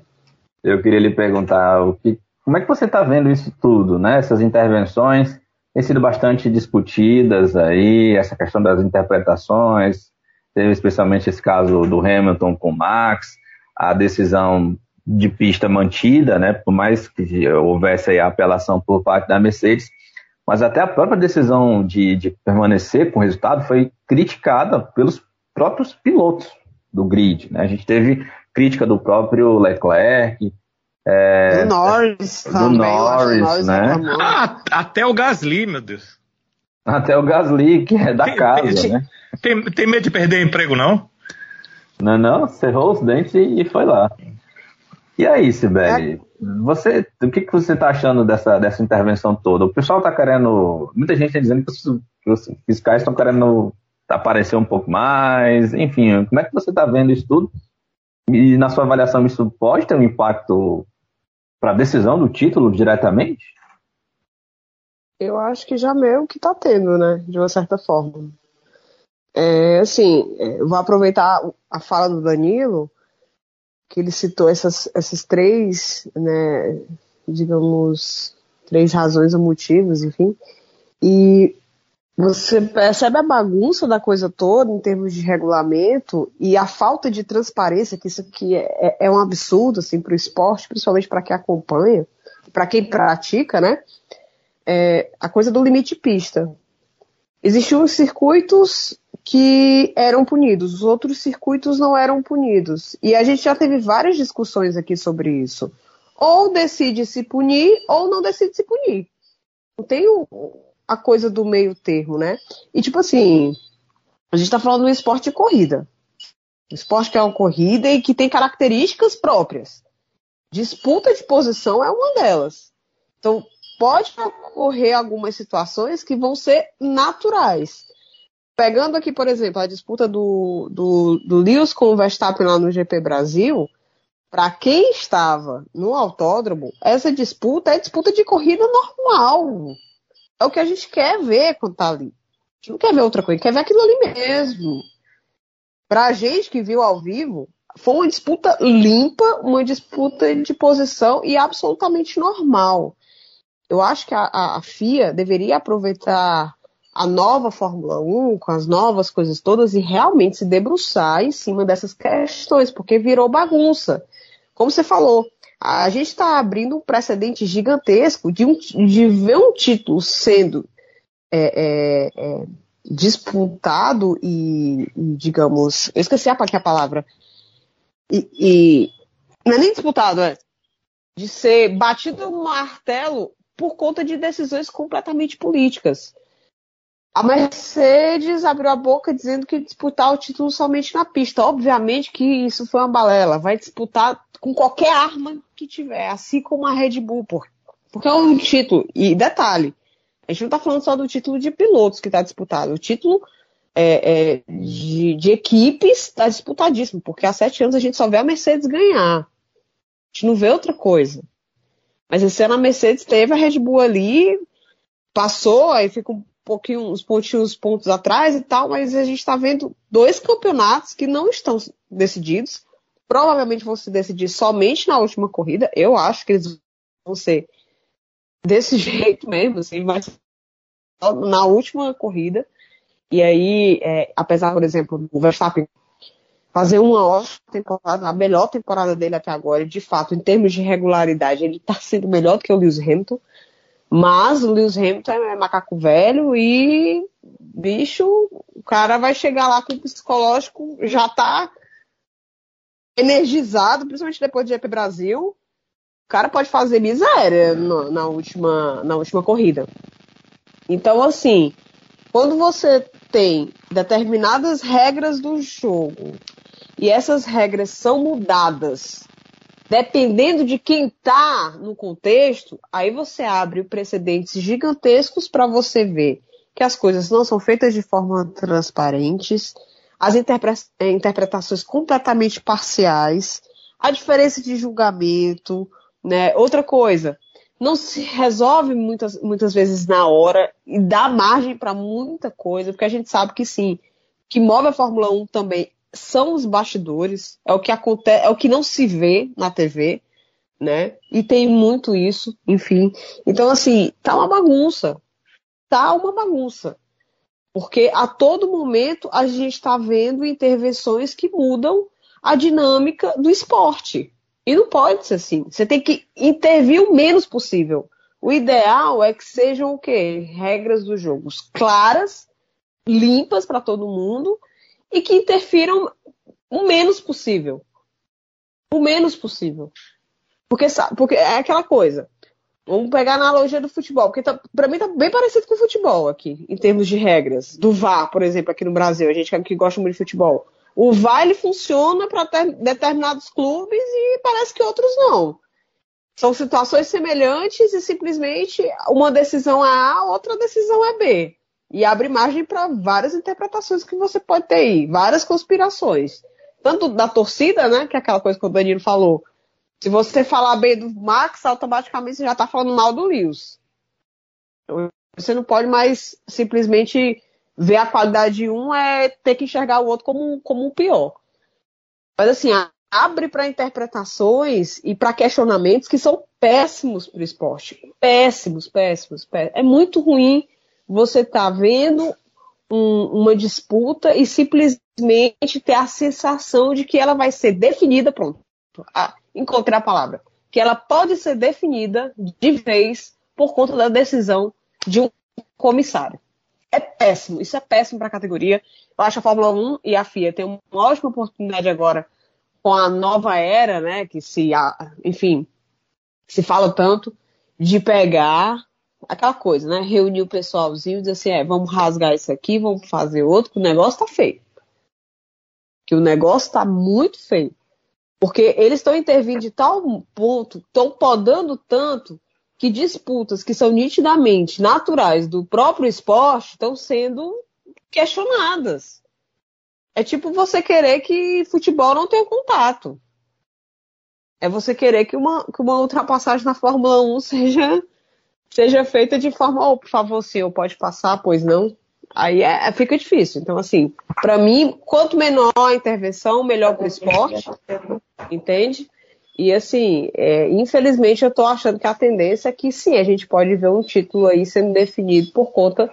eu queria lhe perguntar o que, como é que você está vendo isso tudo, né? Essas intervenções têm sido bastante discutidas aí, essa questão das interpretações, teve especialmente esse caso do Hamilton com o Max, a decisão de pista mantida, né? Por mais que houvesse aí a apelação por parte da Mercedes, mas até a própria decisão de, de permanecer com o resultado foi criticada pelos próprios pilotos do grid. Né? A gente teve crítica do próprio Leclerc, é, do Norris, do também, Norris, né? Ah, até o Gasly, meu Deus. Até o Gasly, que é da tem, casa, tem, né? Tem, tem medo de perder emprego, não? Não, não, cerrou os dentes e foi lá. E aí, Sibeli, é. você, o que, que você está achando dessa, dessa intervenção toda? O pessoal está querendo, muita gente está dizendo que os, que os fiscais estão querendo aparecer um pouco mais, enfim, como é que você está vendo isso tudo? E na sua avaliação isso pode ter um impacto para a decisão do título diretamente? Eu acho que já meio que está tendo, né, de uma certa forma. É, assim, é, vou aproveitar a fala do Danilo que ele citou essas, essas três, né, digamos, três razões ou motivos, enfim, e você percebe a bagunça da coisa toda em termos de regulamento e a falta de transparência, que isso aqui é, é um absurdo assim, para o esporte, principalmente para quem acompanha, para quem pratica, né? É, a coisa do limite de pista. Existiam circuitos que eram punidos, os outros circuitos não eram punidos. E a gente já teve várias discussões aqui sobre isso. Ou decide se punir, ou não decide se punir. Não tem a coisa do meio termo, né? E tipo assim, a gente está falando do esporte de corrida. Um esporte que é uma corrida e que tem características próprias. Disputa de posição é uma delas. Então, pode ocorrer algumas situações que vão ser naturais. Pegando aqui, por exemplo, a disputa do, do, do Lewis com o Verstappen lá no GP Brasil, para quem estava no autódromo, essa disputa é disputa de corrida normal. É o que a gente quer ver quando tá ali. A gente não quer ver outra coisa, quer ver aquilo ali mesmo. Pra gente que viu ao vivo, foi uma disputa limpa, uma disputa de posição e absolutamente normal. Eu acho que a, a FIA deveria aproveitar a nova Fórmula 1, com as novas coisas todas, e realmente se debruçar em cima dessas questões, porque virou bagunça. Como você falou, a gente está abrindo um precedente gigantesco de, um, de ver um título sendo é, é, é, disputado e, e, digamos, eu esqueci a, a palavra, e, e, não é nem disputado, é de ser batido no martelo por conta de decisões completamente políticas. A Mercedes abriu a boca dizendo que disputar o título somente na pista. Obviamente que isso foi uma balela. Vai disputar com qualquer arma que tiver, assim como a Red Bull, porque é um título. E detalhe, a gente não está falando só do título de pilotos que está disputado. O título é, é, de, de, equipes está disputadíssimo, porque há sete anos a gente só vê a Mercedes ganhar. A gente não vê outra coisa. Mas esse ano a Mercedes teve a Red Bull ali, passou, aí fica um pouquinho, uns pontinhos pontos atrás e tal, mas a gente está vendo dois campeonatos que não estão decididos. Provavelmente vão se decidir somente na última corrida. Eu acho que eles vão ser desse *laughs* jeito mesmo, assim, mas na última corrida. E aí, é, apesar, por exemplo, do Verstappen fazer uma ótima temporada, a melhor temporada dele até agora, de fato, em termos de regularidade, ele está sendo melhor do que o Lewis Hamilton. Mas o Lewis Hamilton é macaco velho e, bicho, o cara vai chegar lá com o psicológico já tá energizado, principalmente depois do GP Brasil. O cara pode fazer miséria no, na, última, na última corrida. Então, assim, quando você tem determinadas regras do jogo e essas regras são mudadas dependendo de quem está no contexto, aí você abre precedentes gigantescos para você ver que as coisas não são feitas de forma transparentes, as eh, interpretações completamente parciais, a diferença de julgamento, né? Outra coisa, não se resolve muitas, muitas vezes na hora e dá margem para muita coisa, porque a gente sabe que sim, que move a Fórmula 1 também são os bastidores, é o que acontece, é o que não se vê na TV, né? E tem muito isso, enfim. Então, assim, tá uma bagunça. Tá uma bagunça. Porque a todo momento a gente está vendo intervenções que mudam a dinâmica do esporte. E não pode ser assim. Você tem que intervir o menos possível. O ideal é que sejam o quê? Regras dos jogos claras, limpas para todo mundo e que interfiram o menos possível. O menos possível. Porque, porque é aquela coisa. Vamos pegar a analogia do futebol, porque tá, para mim tá bem parecido com o futebol aqui, em termos de regras. Do VAR, por exemplo, aqui no Brasil, a gente que gosta muito de futebol. O VAR ele funciona para determinados clubes e parece que outros não. São situações semelhantes e simplesmente uma decisão é A, outra decisão é B. E abre margem para várias interpretações que você pode ter aí, várias conspirações. Tanto da torcida, né, que é aquela coisa que o Danilo falou, se você falar bem do Max, automaticamente você já está falando mal do Lewis. Então, você não pode mais simplesmente ver a qualidade de um é ter que enxergar o outro como, como um pior. Mas assim, abre para interpretações e para questionamentos que são péssimos para o esporte. Péssimos, péssimos, péssimos. É muito ruim você estar tá vendo um, uma disputa e simplesmente ter a sensação de que ela vai ser definida, pronto. Ah, encontrei a palavra. Que ela pode ser definida de vez por conta da decisão de um comissário. É péssimo, isso é péssimo para a categoria. Eu acho a Fórmula 1 e a FIA tem uma ótima oportunidade agora com a nova era, né, que se, enfim, se fala tanto, de pegar aquela coisa, né, reunir o pessoalzinho e dizer assim, é, vamos rasgar isso aqui, vamos fazer outro, que o negócio tá feio. Que o negócio tá muito feio. Porque eles estão intervindo de tal ponto, estão podando tanto, que disputas que são nitidamente naturais do próprio esporte estão sendo questionadas. É tipo você querer que futebol não tenha contato. É você querer que uma, que uma ultrapassagem na Fórmula 1 *laughs* seja, seja feita de forma, oh, por favor, senhor, pode passar, pois não. Aí é, fica difícil. Então, assim, para mim, quanto menor a intervenção, melhor para o esporte, entende? E assim, é, infelizmente eu estou achando que a tendência é que sim, a gente pode ver um título aí sendo definido por conta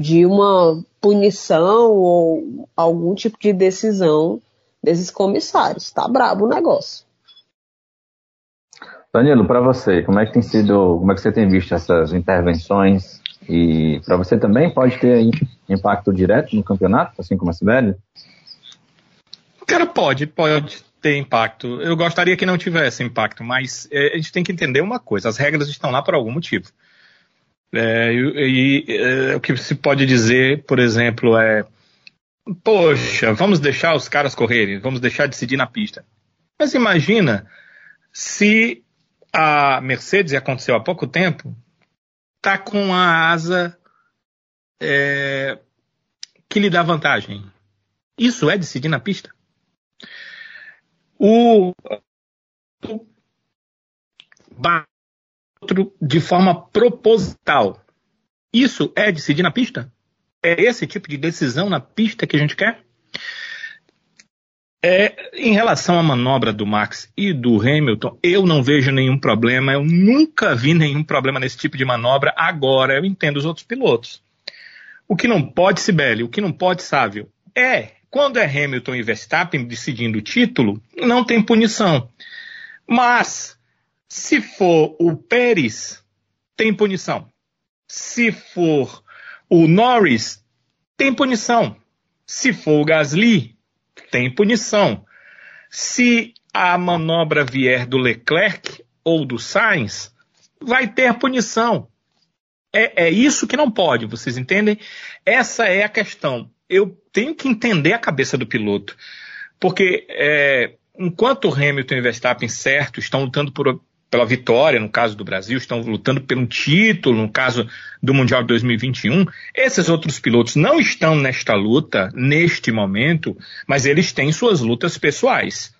de uma punição ou algum tipo de decisão desses comissários. Tá brabo o negócio. Danilo, para você, como é que tem sido, como é que você tem visto essas intervenções e para você também pode ter impacto direto no campeonato, assim como a Sibeli? Cara, pode, pode ter impacto. Eu gostaria que não tivesse impacto, mas é, a gente tem que entender uma coisa: as regras estão lá por algum motivo. É, e, e é, o que se pode dizer, por exemplo, é: poxa, vamos deixar os caras correrem, vamos deixar decidir na pista. Mas imagina se a Mercedes, aconteceu há pouco tempo, tá com a asa é, que lhe dá vantagem. Isso é decidir na pista? O, outro de forma proposital. Isso é decidir na pista? É esse tipo de decisão na pista que a gente quer? É, em relação à manobra do Max e do Hamilton, eu não vejo nenhum problema. Eu nunca vi nenhum problema nesse tipo de manobra. Agora, eu entendo os outros pilotos. O que não pode, Sibeli, o que não pode, Sávio, é quando é Hamilton e Verstappen decidindo o título, não tem punição. Mas, se for o Pérez, tem punição. Se for o Norris, tem punição. Se for o Gasly, tem punição. Se a manobra vier do Leclerc ou do Sainz, vai ter punição. É, é isso que não pode, vocês entendem? Essa é a questão. Eu tenho que entender a cabeça do piloto. Porque é, enquanto Hamilton e Verstappen, certo, estão lutando por, pela vitória, no caso do Brasil, estão lutando pelo título, no caso do Mundial de 2021. Esses outros pilotos não estão nesta luta, neste momento, mas eles têm suas lutas pessoais.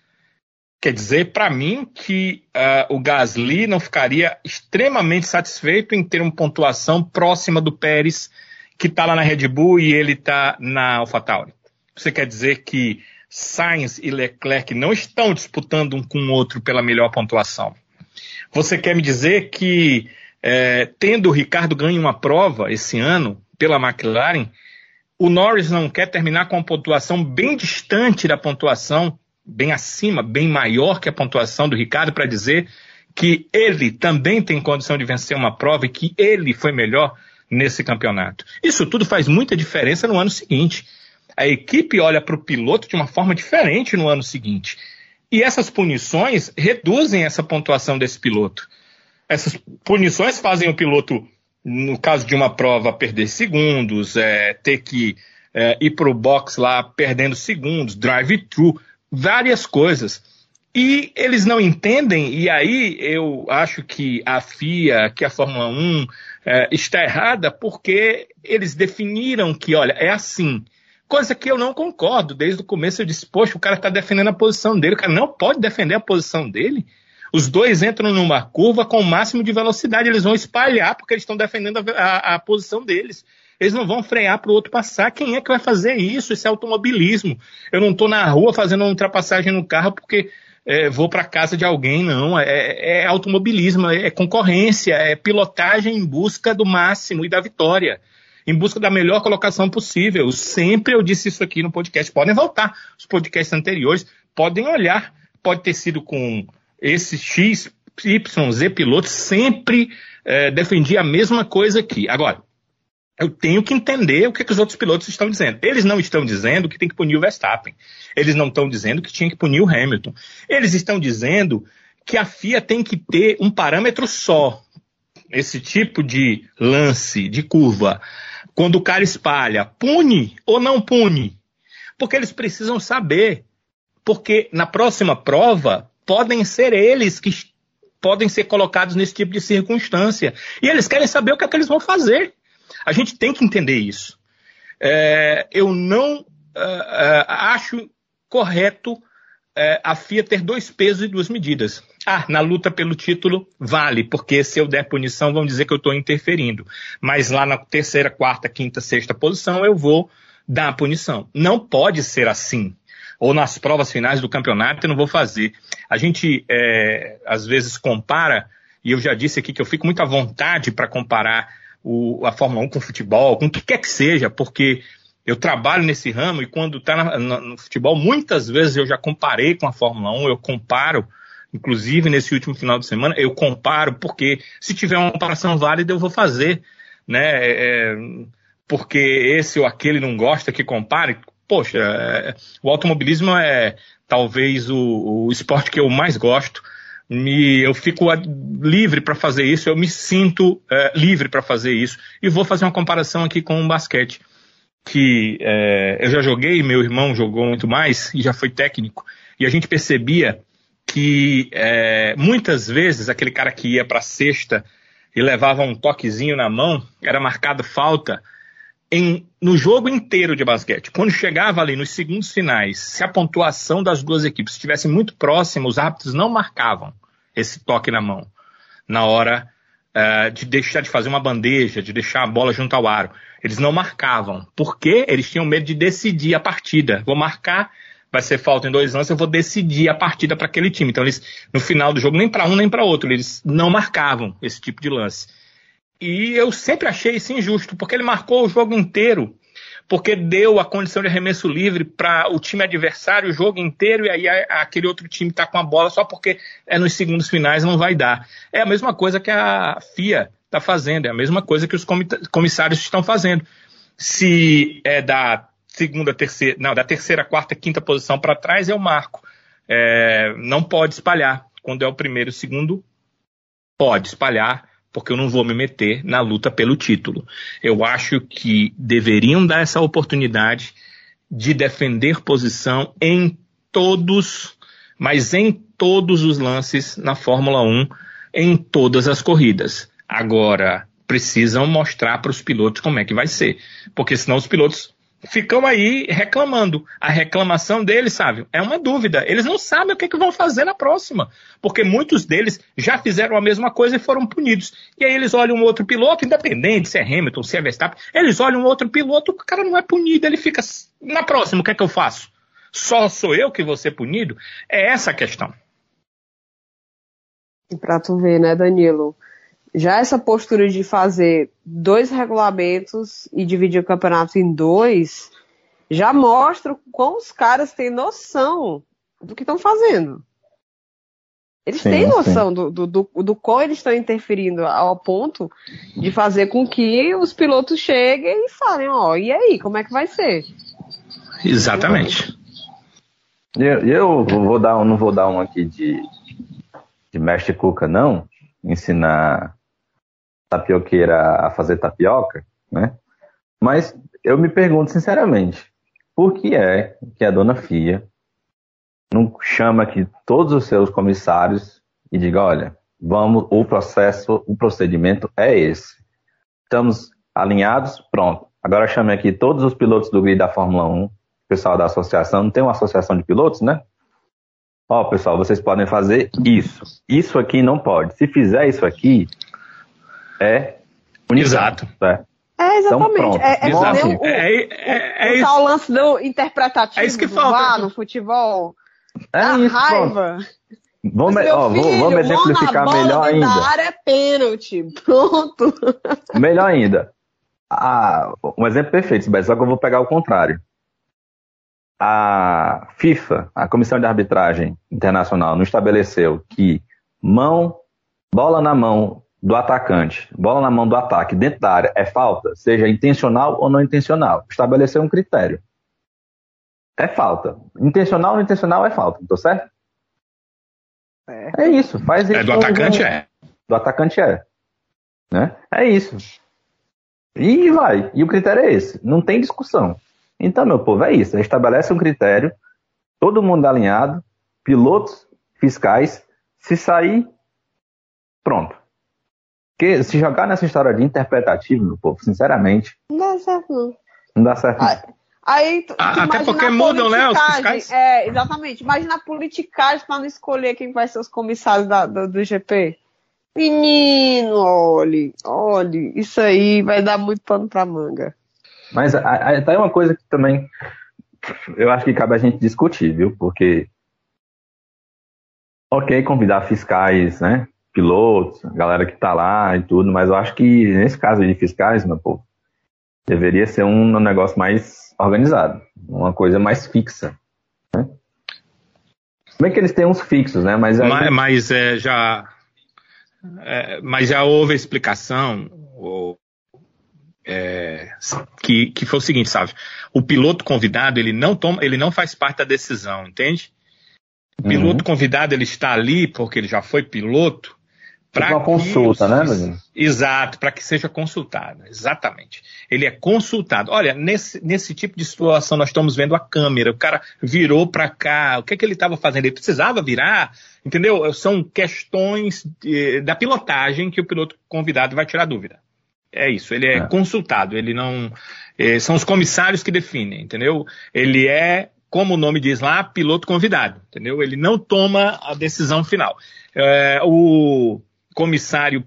Quer dizer, para mim, que uh, o Gasly não ficaria extremamente satisfeito em ter uma pontuação próxima do Pérez, que está lá na Red Bull e ele está na AlphaTauri. Você quer dizer que Sainz e Leclerc não estão disputando um com o outro pela melhor pontuação? Você quer me dizer que, é, tendo o Ricardo ganho uma prova esse ano pela McLaren, o Norris não quer terminar com uma pontuação bem distante da pontuação, bem acima, bem maior que a pontuação do Ricardo, para dizer que ele também tem condição de vencer uma prova e que ele foi melhor nesse campeonato. Isso tudo faz muita diferença no ano seguinte. A equipe olha para o piloto de uma forma diferente no ano seguinte. E essas punições reduzem essa pontuação desse piloto. Essas punições fazem o piloto, no caso de uma prova, perder segundos, é, ter que é, ir para o box lá perdendo segundos, drive-thru, várias coisas. E eles não entendem, e aí eu acho que a FIA, que a Fórmula 1 é, está errada, porque eles definiram que, olha, é assim. Coisa que eu não concordo. Desde o começo eu disse, poxa, o cara está defendendo a posição dele. O cara não pode defender a posição dele. Os dois entram numa curva com o máximo de velocidade. Eles vão espalhar porque eles estão defendendo a, a, a, posição deles. Eles não vão frear para o outro passar. Quem é que vai fazer isso? Isso é automobilismo. Eu não estou na rua fazendo uma ultrapassagem no carro porque é, vou para casa de alguém, não. É, é automobilismo, é concorrência, é pilotagem em busca do máximo e da vitória em busca da melhor colocação possível. Sempre eu disse isso aqui no podcast. Podem voltar os podcasts anteriores, podem olhar. Pode ter sido com esse X, Y, Z piloto, sempre é, defendi a mesma coisa aqui. Agora, eu tenho que entender o que, que, os outros pilotos estão dizendo. Eles não estão dizendo que tem que punir o Verstappen. Eles não estão dizendo que tinha que punir o Hamilton. Eles estão dizendo que a FIA tem que ter um parâmetro só. Esse tipo de lance, de curva, quando o cara espalha, pune ou não pune? Porque eles precisam saber. Porque na próxima prova, podem ser eles que podem ser colocados nesse tipo de circunstância. E eles querem saber o que é que eles vão fazer. A gente tem que entender isso. É, eu não uh, uh, acho correto é, a FIA ter dois pesos e duas medidas. Ah, na luta pelo título vale, porque se eu der punição vão dizer que eu estou interferindo. Mas lá na terceira, quarta, quinta, sexta posição eu vou dar a punição. Não pode ser assim. Ou nas provas finais do campeonato eu não vou fazer. A gente é, às vezes compara, e eu já disse aqui que eu fico muito à vontade para comparar o, a Fórmula 1 com o futebol, com o que quer que seja, porque eu trabalho nesse ramo e quando está no futebol, muitas vezes eu já comparei com a Fórmula 1, eu comparo, inclusive nesse último final de semana, eu comparo, porque se tiver uma comparação válida eu vou fazer, né? É, porque esse ou aquele não gosta que compare. Poxa, é, o automobilismo é talvez o, o esporte que eu mais gosto. Me, eu fico livre para fazer isso, eu me sinto é, livre para fazer isso. E vou fazer uma comparação aqui com o basquete que é, eu já joguei, meu irmão jogou muito mais e já foi técnico, e a gente percebia que é, muitas vezes aquele cara que ia para a cesta e levava um toquezinho na mão, era marcado falta em, no jogo inteiro de basquete. Quando chegava ali nos segundos finais, se a pontuação das duas equipes estivesse muito próxima, os árbitros não marcavam esse toque na mão na hora uh, de deixar de fazer uma bandeja, de deixar a bola junto ao aro. Eles não marcavam. Porque eles tinham medo de decidir a partida. Vou marcar, vai ser falta em dois anos, eu vou decidir a partida para aquele time. Então eles, no final do jogo, nem para um nem para outro, eles não marcavam esse tipo de lance. E eu sempre achei isso injusto, porque ele marcou o jogo inteiro porque deu a condição de arremesso livre para o time adversário o jogo inteiro e aí aquele outro time está com a bola só porque é nos segundos finais não vai dar. É a mesma coisa que a FIA está fazendo, é a mesma coisa que os comissários estão fazendo. Se é da segunda, terceira, não, da terceira, quarta, quinta posição para trás, eu marco. É, não pode espalhar. Quando é o primeiro, segundo, pode espalhar porque eu não vou me meter na luta pelo título. Eu acho que deveriam dar essa oportunidade de defender posição em todos mas em todos os lances na Fórmula 1, em todas as corridas. Agora, precisam mostrar para os pilotos como é que vai ser, porque senão os pilotos ficam aí reclamando. A reclamação deles, sabe, é uma dúvida. Eles não sabem o que, é que vão fazer na próxima, porque muitos deles já fizeram a mesma coisa e foram punidos. E aí eles olham um outro piloto, independente se é Hamilton, se é Verstappen, eles olham um outro piloto, o cara não é punido, ele fica na próxima, o que é que eu faço? Só sou eu que vou ser punido? É essa a questão. Pra tu ver, né, Danilo? Já essa postura de fazer dois regulamentos e dividir o campeonato em dois já mostra como os caras têm noção do que estão fazendo. Eles sim, têm noção do, do, do, do qual eles estão interferindo ao ponto de fazer com que os pilotos cheguem e falem, ó, oh, e aí, como é que vai ser? Exatamente. Eu, eu vou dar, não vou dar um aqui de, de mestre cuca, não, ensinar tapioqueira a fazer tapioca, né? Mas eu me pergunto sinceramente, por que é que a dona Fia não chama aqui todos os seus comissários e diga, olha, vamos, o processo, o procedimento é esse. Estamos alinhados, pronto. Agora chame aqui todos os pilotos do grid da Fórmula 1, pessoal da associação, não tem uma associação de pilotos, né? Ó, pessoal, vocês podem fazer isso. Isso aqui não pode. Se fizer isso aqui, é Exato. É. É, exatamente. Então, é, é, Exato. O, é, é, é, o, o lance do interpretativo é isso que do falta. VAR no futebol. É a isso, raiva. Vamos, ó, filho, vamos exemplificar melhor ainda. A área é pênalti. Pronto. *laughs* Melhor ainda. Ah, um exemplo perfeito, só que eu vou pegar o contrário. A FIFA, a Comissão de Arbitragem Internacional, não estabeleceu que mão, bola na mão do atacante, bola na mão do ataque dentro da área é falta, seja intencional ou não intencional. Estabelecer um critério. É falta. Intencional ou não intencional é falta, tô certo? É, é isso, faz isso. É do atacante é. Do atacante é. Né? É isso. E vai. E o critério é esse. Não tem discussão. Então, meu povo, é isso. Estabelece um critério, todo mundo alinhado, pilotos, fiscais, se sair, pronto. Porque se jogar nessa história de interpretativo, meu povo, sinceramente. Não dá certo, não. Não dá certo. Aí, aí tu, ah, até porque mudam, né? Os fiscais. É, exatamente. Imagina a politicagem para não escolher quem vai ser os comissários da, do, do GP. Menino, olhe, olhe, isso aí vai dar muito pano pra manga. Mas até uma coisa que também eu acho que cabe a gente discutir, viu? Porque, ok, convidar fiscais, né? Pilotos, galera que está lá e tudo, mas eu acho que nesse caso de fiscais, meu povo, deveria ser um negócio mais organizado, uma coisa mais fixa. Né? Bem que eles têm uns fixos, né? Mas, mas, mas é, já. É, mas já houve explicação ou, é, que, que foi o seguinte, sabe? O piloto convidado ele não toma, ele não faz parte da decisão, entende? O piloto uhum. convidado ele está ali porque ele já foi piloto para uma consulta, né, Bruno? Exato, para que seja consultado, exatamente. Ele é consultado. Olha, nesse, nesse tipo de situação nós estamos vendo a câmera, o cara virou para cá, o que é que ele estava fazendo? Ele precisava virar, entendeu? São questões de, da pilotagem que o piloto convidado vai tirar dúvida. É isso, ele é, é. consultado, ele não. É, são os comissários que definem, entendeu? Ele é como o nome diz lá, piloto convidado, entendeu? Ele não toma a decisão final. É, o, comissário,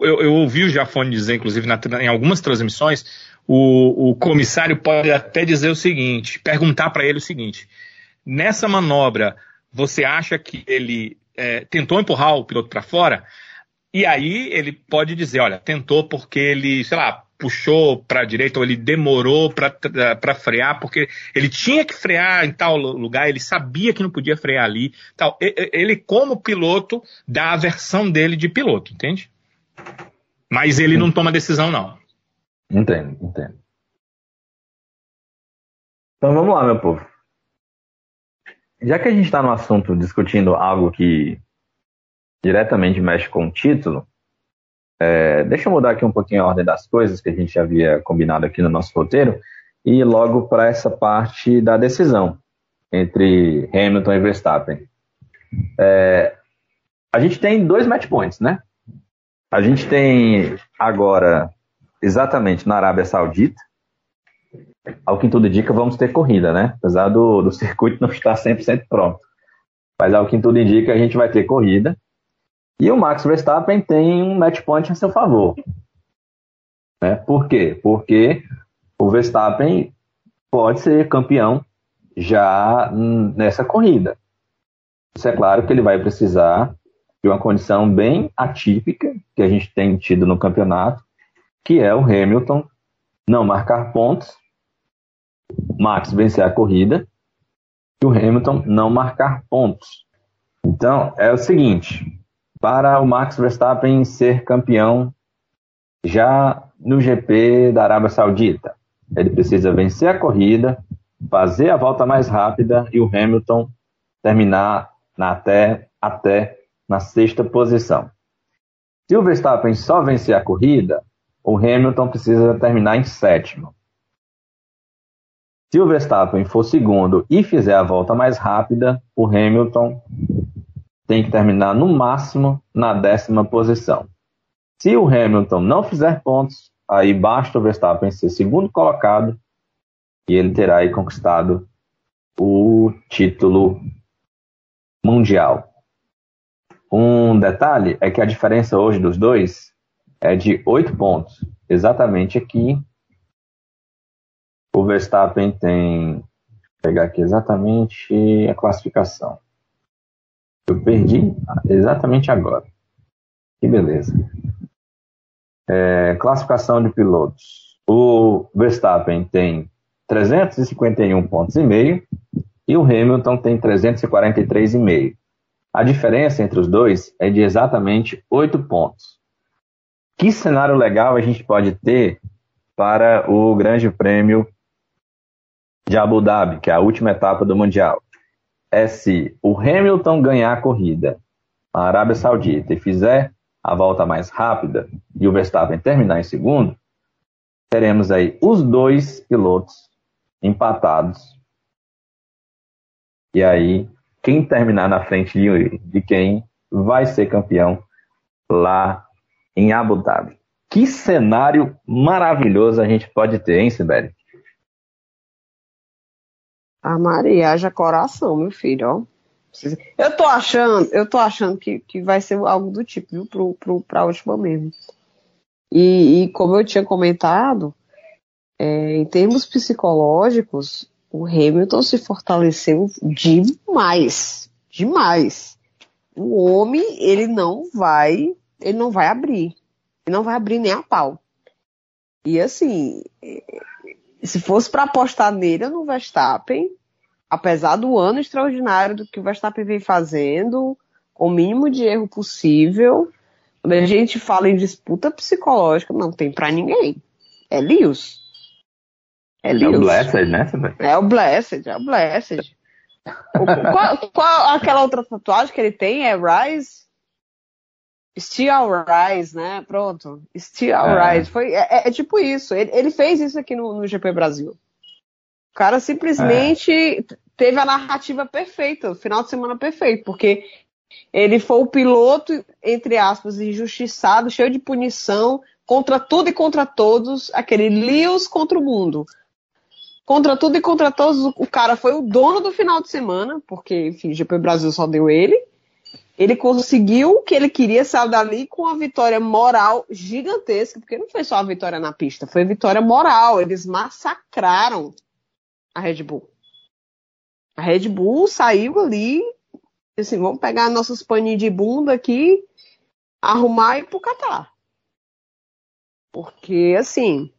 eu, eu ouvi o Jafone dizer, inclusive, na, em algumas transmissões, o, o comissário pode até dizer o seguinte, perguntar para ele o seguinte: nessa manobra, você acha que ele é, tentou empurrar o piloto para fora? E aí ele pode dizer, olha, tentou porque ele, sei lá, puxou para a direita ou ele demorou para frear, porque ele tinha que frear em tal lugar, ele sabia que não podia frear ali. Tal. Ele, como piloto, dá a versão dele de piloto, entende? Mas ele não toma decisão, não. Entendo, entendo. Então vamos lá, meu povo. Já que a gente está no assunto discutindo algo que diretamente mexe com o título, é, deixa eu mudar aqui um pouquinho a ordem das coisas que a gente havia combinado aqui no nosso roteiro e logo para essa parte da decisão entre Hamilton e Verstappen. É, a gente tem dois match points, né? A gente tem agora, exatamente na Arábia Saudita, ao que tudo indica, vamos ter corrida, né? Apesar do, do circuito não estar 100% pronto. Mas ao que tudo indica, a gente vai ter corrida. E o Max Verstappen tem um match point a seu favor. Né? Por quê? Porque o Verstappen pode ser campeão já nessa corrida. Isso é claro que ele vai precisar de uma condição bem atípica que a gente tem tido no campeonato, que é o Hamilton não marcar pontos, Max vencer a corrida e o Hamilton não marcar pontos. Então é o seguinte: para o Max Verstappen ser campeão já no GP da Arábia Saudita, ele precisa vencer a corrida, fazer a volta mais rápida e o Hamilton terminar na até, até na sexta posição. Se o Verstappen só vencer a corrida, o Hamilton precisa terminar em sétimo. Se o Verstappen for segundo e fizer a volta mais rápida, o Hamilton tem que terminar no máximo na décima posição. Se o Hamilton não fizer pontos, aí basta o Verstappen ser segundo colocado e ele terá aí conquistado o título mundial. Um detalhe é que a diferença hoje dos dois é de oito pontos. Exatamente aqui. O Verstappen tem. Vou pegar aqui exatamente a classificação. Eu perdi exatamente agora. Que beleza. É, classificação de pilotos. O Verstappen tem 351 pontos e meio e o Hamilton tem 343,5. A diferença entre os dois é de exatamente 8 pontos. Que cenário legal a gente pode ter para o Grande Prêmio de Abu Dhabi, que é a última etapa do Mundial? É se o Hamilton ganhar a corrida na Arábia Saudita e fizer a volta mais rápida e o Verstappen terminar em segundo, teremos aí os dois pilotos empatados. E aí, quem terminar na frente de, de quem vai ser campeão lá em Abu Dhabi. Que cenário maravilhoso a gente pode ter, hein, Sibeli? A Maria haja coração, meu filho, ó. Eu tô achando, eu tô achando que, que vai ser algo do tipo, viu, pro, pro, pra última mesmo. E, e como eu tinha comentado, é, em termos psicológicos, o Hamilton se fortaleceu demais, demais. O homem, ele não vai, ele não vai abrir, ele não vai abrir nem a pau. E assim, se fosse para apostar nele no Verstappen, apesar do ano extraordinário do que o Verstappen vem fazendo, com o mínimo de erro possível, quando a gente fala em disputa psicológica, não tem para ninguém. É Lewis. É, é o Blessed, né? É o Blessed, é o Blessed. *laughs* qual, qual, aquela outra tatuagem que ele tem? É Rise? Still Rise, né? Pronto. Still é. Rise. Foi, é, é, é, tipo isso. Ele, ele, fez isso aqui no, no GP Brasil. O cara simplesmente é. teve a narrativa perfeita, o final de semana perfeito, porque ele foi o piloto, entre aspas, injustiçado, cheio de punição, contra tudo e contra todos, aquele Lewis contra o mundo. Contra tudo e contra todos, o cara foi o dono do final de semana, porque, enfim, GP Brasil só deu ele. Ele conseguiu o que ele queria sair dali com uma vitória moral gigantesca, porque não foi só a vitória na pista, foi a vitória moral. Eles massacraram a Red Bull. A Red Bull saiu ali, assim, vamos pegar nossos paninhos de bunda aqui, arrumar e ir pro Catar. Porque, assim,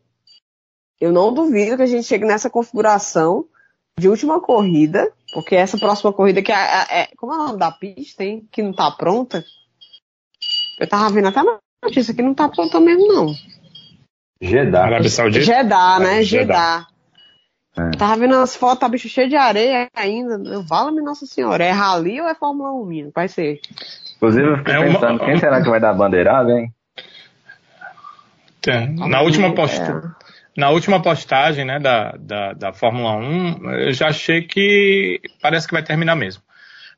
eu não duvido que a gente chegue nessa configuração de última corrida, porque essa próxima corrida que é, é, é como é o nome da pista, hein? Que não tá pronta. Eu tava vendo até na notícia que não tá pronta mesmo, não. Jeddah. Arábia Saudita? Jeddah, né? É, Jeddah. É. Tava vendo as fotos, a bicha cheia de areia ainda. Fala-me, Nossa Senhora, é rally ou é Fórmula 1, menino? Vai ser. Inclusive, eu fiquei é pensando, uma... quem será que vai dar bandeirada, hein? Na última postura. Na última postagem né, da, da, da Fórmula 1, eu já achei que parece que vai terminar mesmo.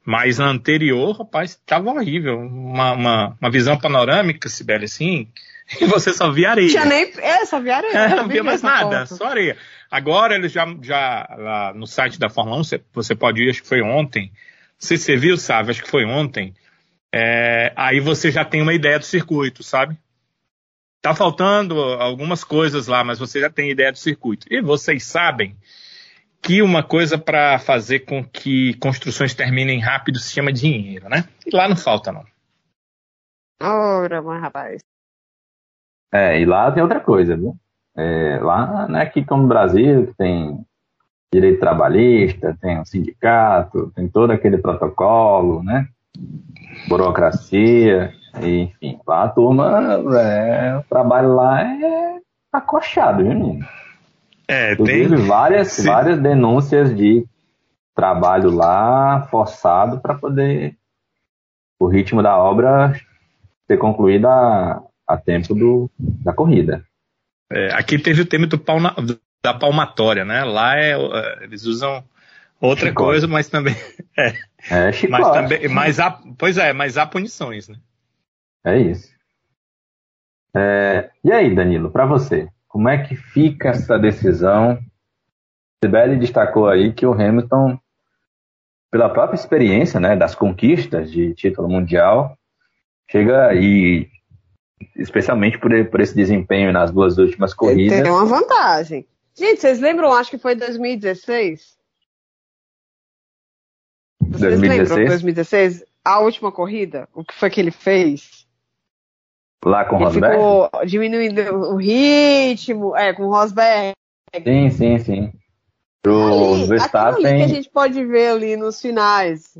Mas na anterior, rapaz, estava horrível. Uma, uma, uma visão panorâmica, Sibeli, assim, *laughs* e você só via areia. Tinha nem. É, só via areia. É, não via mais nada, só areia. Agora eles já, já lá no site da Fórmula 1, você pode ir, acho que foi ontem. Se você viu, sabe, acho que foi ontem. É, aí você já tem uma ideia do circuito, sabe? Tá faltando algumas coisas lá, mas você já tem ideia do circuito. E vocês sabem que uma coisa para fazer com que construções terminem rápido se chama dinheiro, né? E lá não falta, não. Ora, mas rapaz. É, e lá tem outra coisa, viu? É, lá não é aqui como no Brasil, que tem direito trabalhista, tem um sindicato, tem todo aquele protocolo, né? Burocracia, e, enfim. Lá a turma, é, o trabalho lá é acochado, viu, menino? É, Inclusive, tem... várias, várias denúncias de trabalho lá forçado para poder o ritmo da obra ser concluída a, a tempo do, da corrida. É, aqui teve o tema do palma, da palmatória, né? Lá é, é eles usam outra chicote. coisa, mas também *laughs* é, é chicote. mas também, mas há, pois é, mas há punições, né? É isso. É, e aí, Danilo, para você? Como é que fica essa decisão? Sibeli destacou aí que o Hamilton, pela própria experiência né, das conquistas de título mundial, chega e, especialmente por, por esse desempenho nas duas últimas corridas. Tem uma vantagem. Gente, vocês lembram, acho que foi 2016? Vocês 2016? lembram 2016? A última corrida? O que foi que ele fez? Lá com o Rosberg? Ficou diminuindo o ritmo, é, com o Rosberg. Sim, sim, sim. Pro ali, Verstappen. que a gente pode ver ali nos finais.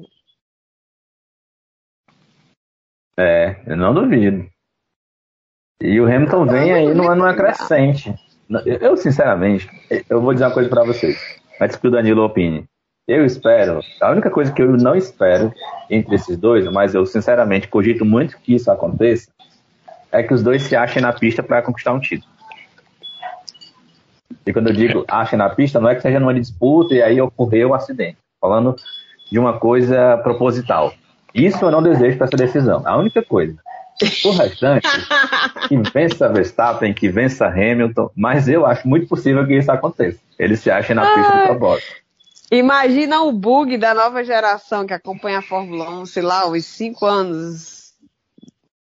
É, eu não duvido. E o Hamilton vem aí numa, numa crescente. Eu, sinceramente, eu vou dizer uma coisa para vocês. Antes que o Danilo opine. Eu espero, a única coisa que eu não espero entre esses dois, mas eu sinceramente cogito muito que isso aconteça, é que os dois se achem na pista para conquistar um título. E quando eu digo achem na pista, não é que seja numa disputa e aí ocorreu um acidente. Falando de uma coisa proposital. Isso eu não desejo para essa decisão. A única coisa. O restante, que *laughs* vença Verstappen, que vença Hamilton, mas eu acho muito possível que isso aconteça. Eles se achem na pista de propósito. Imagina o bug da nova geração que acompanha a Fórmula 1, sei lá, uns 5 anos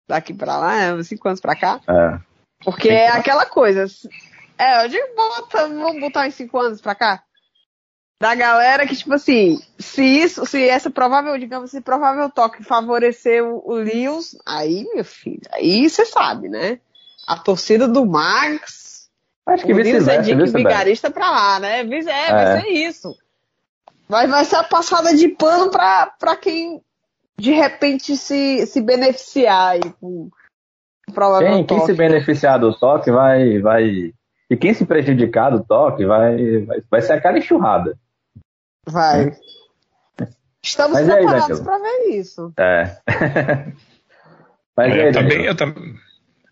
daqui para lá, é, cinco anos para cá. É. Porque é aquela coisa. É, eu digo, bota, vamos botar uns cinco anos para cá. Da galera que, tipo assim, se isso, se essa provável, digamos assim, provável toque favorecer o, o Lewis, aí, meu filho, aí você sabe, né? A torcida do Max. Acho que vice-versa. É de vigarista pra lá, né? É, é, vai ser isso. Vai, vai ser a passada de pano pra, pra quem de repente se, se beneficiar aí com quem, quem se beneficiar do toque vai, vai. E quem se prejudicar do toque vai, vai, vai ser a cara enxurrada. Vai. Estamos Mas preparados para ver isso. É. *laughs* Mas eu, aí, também, eu, tam,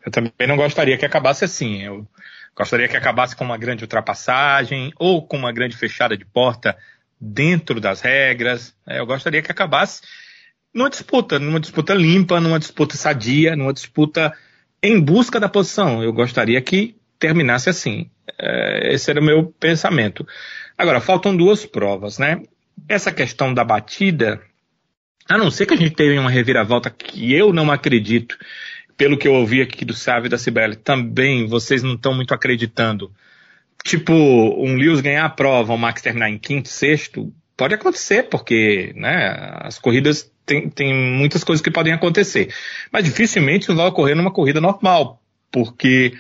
eu também não gostaria que acabasse assim. Eu gostaria que acabasse com uma grande ultrapassagem ou com uma grande fechada de porta dentro das regras. É, eu gostaria que acabasse numa disputa, numa disputa limpa, numa disputa sadia, numa disputa em busca da posição. Eu gostaria que terminasse assim. É, esse era o meu pensamento. Agora, faltam duas provas, né? Essa questão da batida, a não ser que a gente tenha uma reviravolta que eu não acredito, pelo que eu ouvi aqui do Sávio e da Cibele, também vocês não estão muito acreditando. Tipo, um Lewis ganhar a prova, o Max terminar em quinto, sexto, pode acontecer, porque né, as corridas tem, tem muitas coisas que podem acontecer. Mas dificilmente isso vai ocorrer numa corrida normal, porque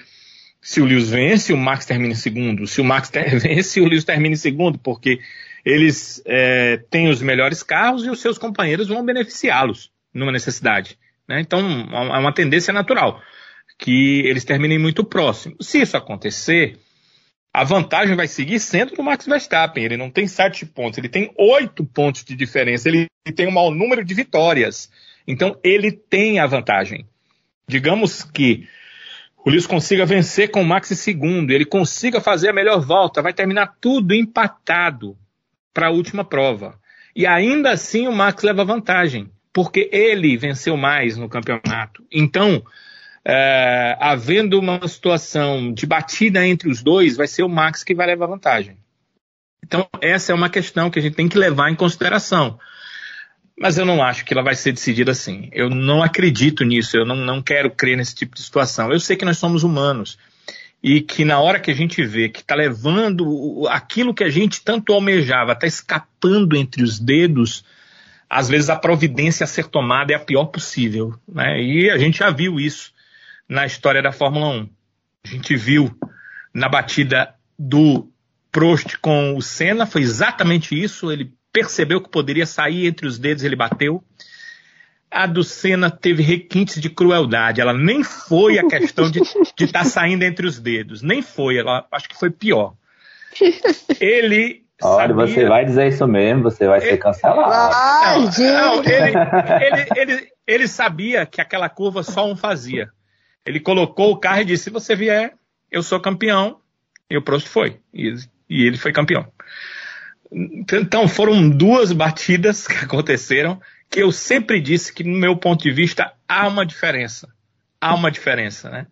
se o Lewis vence, o Max termina em segundo. Se o Max *laughs* vence, o Lewis termina em segundo, porque eles é, têm os melhores carros e os seus companheiros vão beneficiá-los numa necessidade. Né? Então, é uma tendência natural que eles terminem muito próximos. Se isso acontecer, a vantagem vai seguir sendo do Max Verstappen. Ele não tem sete pontos, ele tem oito pontos de diferença. Ele tem um mau número de vitórias. Então ele tem a vantagem. Digamos que o Lewis consiga vencer com o Max em segundo, ele consiga fazer a melhor volta, vai terminar tudo empatado para a última prova. E ainda assim o Max leva vantagem, porque ele venceu mais no campeonato. Então, é, havendo uma situação de batida entre os dois, vai ser o Max que vai levar vantagem. Então, essa é uma questão que a gente tem que levar em consideração. Mas eu não acho que ela vai ser decidida assim. Eu não acredito nisso, eu não, não quero crer nesse tipo de situação. Eu sei que nós somos humanos e que na hora que a gente vê que está levando aquilo que a gente tanto almejava, está escapando entre os dedos, às vezes a providência a ser tomada é a pior possível. Né? E a gente já viu isso na história da Fórmula 1. A gente viu na batida do Prost com o Senna, foi exatamente isso. Ele percebeu que poderia sair entre os dedos, ele bateu. A do Senna teve requintes de crueldade. Ela nem foi a questão de estar tá saindo entre os dedos. Nem foi. Ela acho que foi pior. Ele. Olha, sabia... você vai dizer isso mesmo, você vai ele... ser cancelado. Não, não, ele, ele, ele, ele sabia que aquela curva só um fazia. Ele colocou o carro e disse: se você vier, eu sou campeão. E o Prost foi. E, e ele foi campeão. Então foram duas batidas que aconteceram que eu sempre disse que, no meu ponto de vista, há uma diferença. Há uma diferença, né?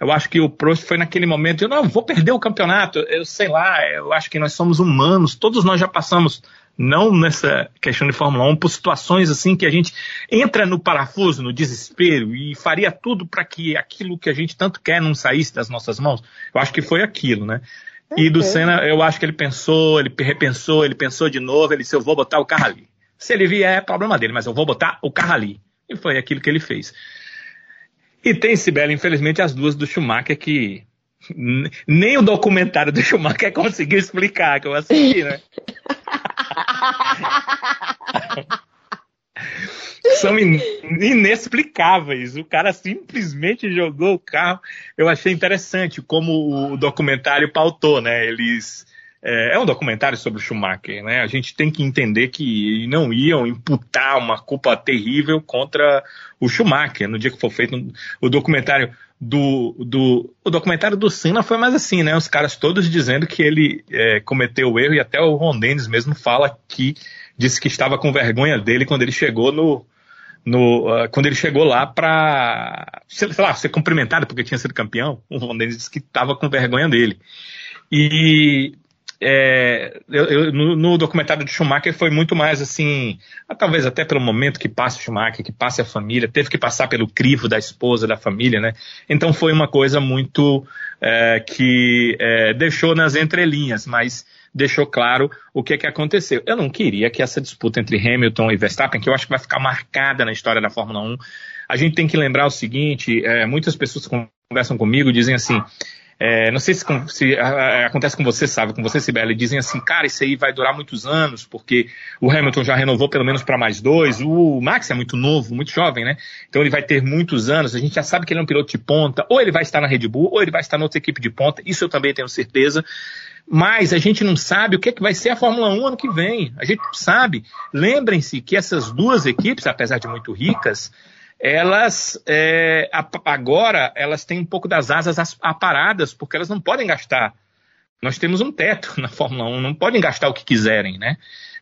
Eu acho que o Prost foi naquele momento, eu não vou perder o campeonato, eu sei lá, eu acho que nós somos humanos, todos nós já passamos, não nessa questão de Fórmula 1, por situações assim que a gente entra no parafuso, no desespero e faria tudo para que aquilo que a gente tanto quer não saísse das nossas mãos. Eu acho que foi aquilo, né? E do Senna, eu acho que ele pensou, ele repensou, ele pensou de novo, ele disse, eu vou botar o carro ali. Se ele vier, é problema dele, mas eu vou botar o carro ali. E foi aquilo que ele fez. E tem, Sibeli, infelizmente, as duas do Schumacher que nem o documentário do Schumacher *laughs* conseguiu explicar, que eu assisti, né? *laughs* *laughs* são in inexplicáveis. O cara simplesmente jogou o carro. Eu achei interessante como o documentário pautou, né? Eles é, é, um documentário sobre o Schumacher, né? A gente tem que entender que não iam imputar uma culpa terrível contra o Schumacher no dia que for feito o documentário do, do o documentário do Senna foi mais assim, né? Os caras todos dizendo que ele é, cometeu o erro e até o Ron Dennis mesmo fala que disse que estava com vergonha dele quando ele chegou no, no, uh, quando ele chegou lá para, sei lá, ser cumprimentado porque tinha sido campeão, o Ron Dennis disse que estava com vergonha dele. E é, eu, eu, no, no, documentário de Schumacher foi muito mais assim, ah, talvez até pelo momento que passa o Schumacher, que passa a família, teve que passar pelo crivo da esposa, da família, né? Então foi uma coisa muito é, que é, deixou nas entrelinhas, mas deixou claro o que, que aconteceu. Eu não queria que essa disputa entre Hamilton e Verstappen, que eu acho que vai ficar marcada na história da Fórmula 1, a gente tem que lembrar o seguinte: é, muitas pessoas conversam comigo dizem assim. É, não sei se, se a, acontece com você, sabe, com você, Sibeli, dizem assim, cara, isso aí vai durar muitos anos, porque o Hamilton já renovou pelo menos para mais dois, o Max é muito novo, muito jovem, né? Então ele vai ter muitos anos, a gente já sabe que ele é um piloto de ponta, ou ele vai estar na Red Bull, ou ele vai estar na outra equipe de ponta, isso eu também tenho certeza mas a gente não sabe o que, é que vai ser a Fórmula 1 ano que vem. A gente sabe. Lembrem-se que essas duas equipes, apesar de muito ricas, elas é, agora elas têm um pouco das asas aparadas, porque elas não podem gastar. Nós temos um teto *laughs* na Fórmula 1, não podem gastar o que quiserem, né?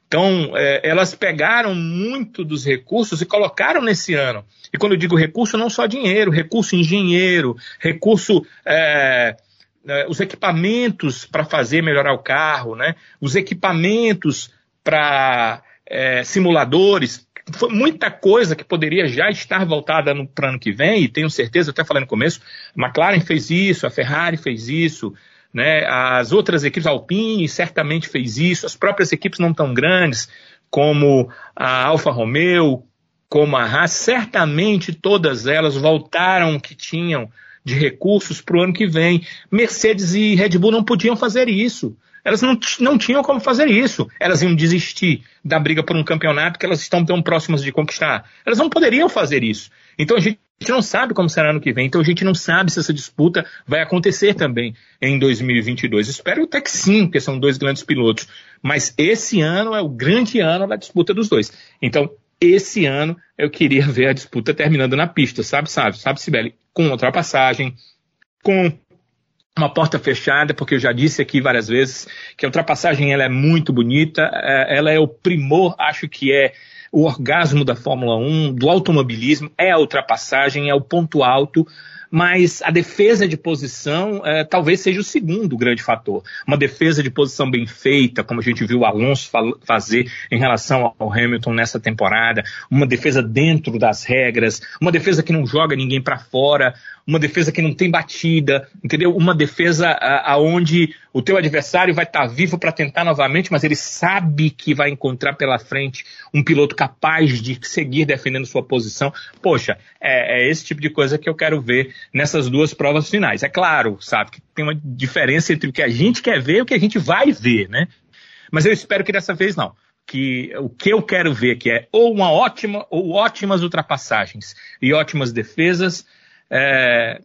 Então, é, elas pegaram muito dos recursos e colocaram nesse ano. E quando eu digo recurso, não só dinheiro, recurso engenheiro, recurso é, né, os equipamentos para fazer melhorar o carro, né? os equipamentos para é, simuladores, foi muita coisa que poderia já estar voltada para o ano que vem, e tenho certeza, até falei no começo, a McLaren fez isso, a Ferrari fez isso, né? as outras equipes, a Alpine certamente fez isso, as próprias equipes não tão grandes, como a Alfa Romeo, como a Haas, certamente todas elas voltaram o que tinham de recursos para o ano que vem. Mercedes e Red Bull não podiam fazer isso. Elas não, não tinham como fazer isso. Elas iam desistir da briga por um campeonato que elas estão tão próximas de conquistar. Elas não poderiam fazer isso. Então a gente não sabe como será ano que vem. Então a gente não sabe se essa disputa vai acontecer também em 2022. Espero até que sim, porque são dois grandes pilotos. Mas esse ano é o grande ano da disputa dos dois. Então esse ano eu queria ver a disputa terminando na pista, sabe, sabe, sabe, Sibeli? Com ultrapassagem, com uma porta fechada, porque eu já disse aqui várias vezes que a ultrapassagem ela é muito bonita, é, ela é o primor, acho que é o orgasmo da Fórmula 1, do automobilismo, é a ultrapassagem, é o ponto alto, mas a defesa de posição é, talvez seja o segundo grande fator. Uma defesa de posição bem feita, como a gente viu o Alonso fazer em relação ao Hamilton nessa temporada, uma defesa dentro das regras, uma defesa que não joga ninguém para fora, uma defesa que não tem batida, entendeu? Uma defesa aonde o teu adversário vai estar tá vivo para tentar novamente, mas ele sabe que vai encontrar pela frente um piloto capaz de seguir defendendo sua posição. Poxa, é, é esse tipo de coisa que eu quero ver nessas duas provas finais. É claro, sabe, que tem uma diferença entre o que a gente quer ver e o que a gente vai ver, né? Mas eu espero que dessa vez não que o que eu quero ver que é ou uma ótima ou ótimas ultrapassagens e ótimas defesas é,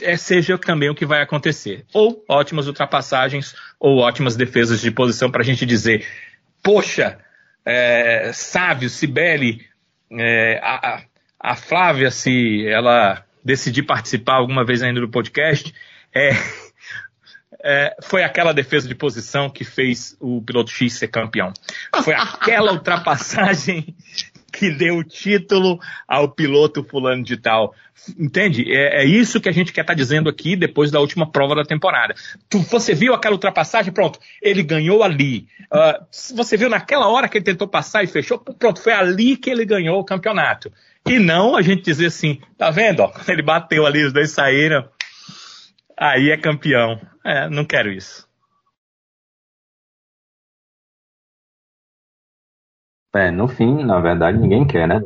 é, seja também o que vai acontecer. Ou ótimas ultrapassagens, ou ótimas defesas de posição para a gente dizer, poxa, é, Sávio, Sibeli, é, a, a, Flávia, se ela decidir participar alguma vez ainda do podcast, é, é, foi aquela defesa de posição que fez o piloto X ser campeão. Foi aquela *laughs* ultrapassagem que deu o título ao piloto fulano de tal. Entende? É, é isso que a gente quer estar tá dizendo aqui depois da última prova da temporada. Tu, você viu aquela ultrapassagem? Pronto, ele ganhou ali. Uh, você viu naquela hora que ele tentou passar e fechou? Pronto, foi ali que ele ganhou o campeonato. E não a gente dizer assim, tá vendo? Ó, *laughs* ele bateu ali, os dois saíram. Aí é campeão. É, não quero isso. É, no fim, na verdade, ninguém quer, né?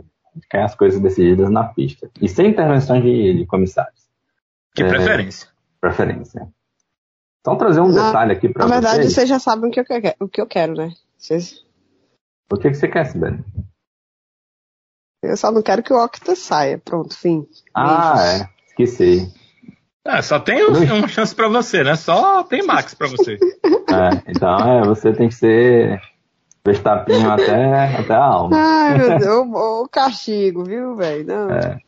Quer as coisas decididas na pista. E sem intervenção de, de comissários. Que é, preferência. Preferência. Então, trazer um na, detalhe aqui para vocês. Na verdade, vocês. vocês já sabem o que eu, o que eu quero, né? Vocês... O que, que você quer, Sibeli? Eu só não quero que o Octa saia. Pronto, fim. Ah, Beijos. é. Esqueci. É, só tem uma chance para você, né? Só tem Max para você. *laughs* é, então, é, você tem que ser Verstappen até, até a alma. Ai, meu Deus, o, o castigo, viu, velho? É.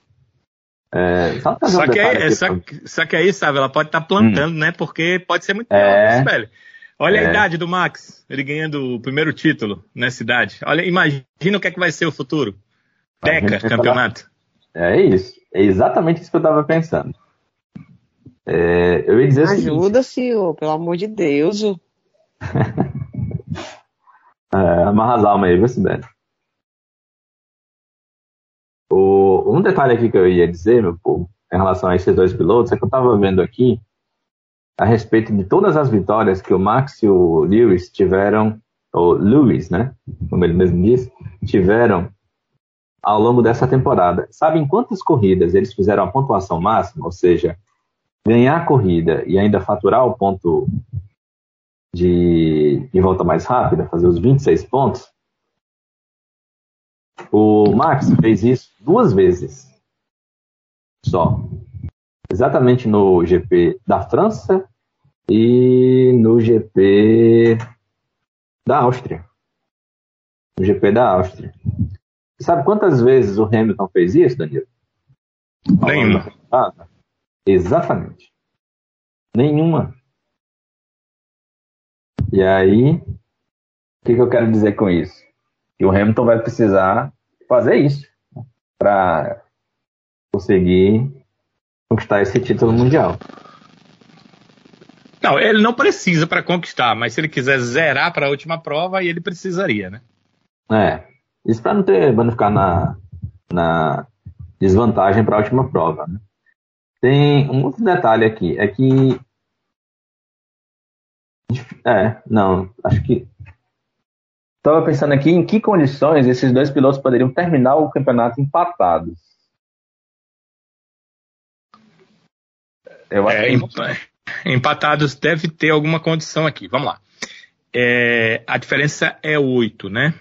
É, só, só, um que aí, só, só, que aí, sabe, ela pode estar tá plantando, hum. né? Porque pode ser muito é, velho. Olha é. a idade do Max, ele ganhando o primeiro título nessa idade. Olha, imagina o que é que vai ser o futuro. Deca, campeonato. É isso. É exatamente isso que eu tava pensando. É, eu ia dizer Ajuda, senhor, pelo amor de Deus. *laughs* Almas aí, viu, Sibeli? O, um detalhe aqui que eu ia dizer, meu povo, em relação a esses dois pilotos, é que eu estava vendo aqui a respeito de todas as vitórias que o Max e o Lewis tiveram, ou Lewis, né, como ele mesmo disse, tiveram ao longo dessa temporada. Sabem quantas corridas eles fizeram a pontuação máxima, ou seja, ganhar a corrida e ainda faturar o ponto de, volta mais rápida, fazer os 26 pontos, o Max fez isso duas vezes só. Exatamente no GP da França e no GP da Áustria. No GP da Áustria. Sabe quantas vezes o Hamilton fez isso, Danilo? Nenhuma. Exatamente. Nenhuma. E aí, o que, que eu quero dizer com isso? Que o Hamilton vai precisar fazer isso para conseguir conquistar esse título mundial. Não, ele não precisa para conquistar, mas se ele quiser zerar para a última prova, aí ele precisaria, né? É. Isso para não ter, pra não ficar na, na desvantagem para a última prova, né? Tem um outro detalhe aqui, é que é, não, acho que. Estava pensando aqui em que condições esses dois pilotos poderiam terminar o campeonato empatados. Eu acho é, que... *laughs* Empatados deve ter alguma condição aqui. Vamos lá. É, a diferença é 8, né?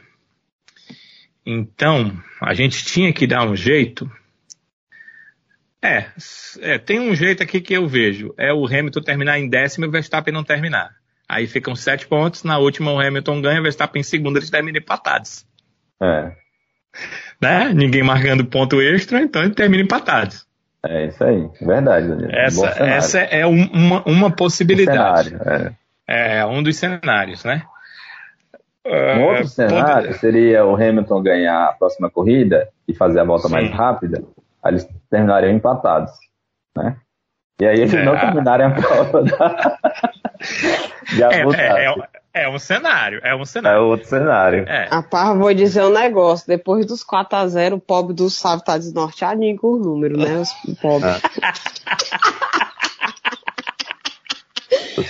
Então, a gente tinha que dar um jeito. É, é, tem um jeito aqui que eu vejo. É o Hamilton terminar em décimo e o Verstappen não terminar. Aí ficam sete pontos, na última o Hamilton ganha, Verstappen em segundo, eles terminam empatados. É. Né? Ninguém marcando ponto extra, então ele termina empatados. É isso aí, verdade, Danilo. Essa, essa é uma, uma possibilidade. Um cenário, é. é. um dos cenários, né? Um outro uh, cenário pode... seria o Hamilton ganhar a próxima corrida e fazer a volta Sim. mais rápida, aí eles terminariam empatados, né? E aí eles é, não terminarem a prova da... *laughs* de é, é, é, é, um cenário, é um cenário. É outro cenário. É. A par, vou dizer um negócio, depois dos 4 a 0 o pobre do Sábio tá desnorteadinho com o número, né? Os pobres.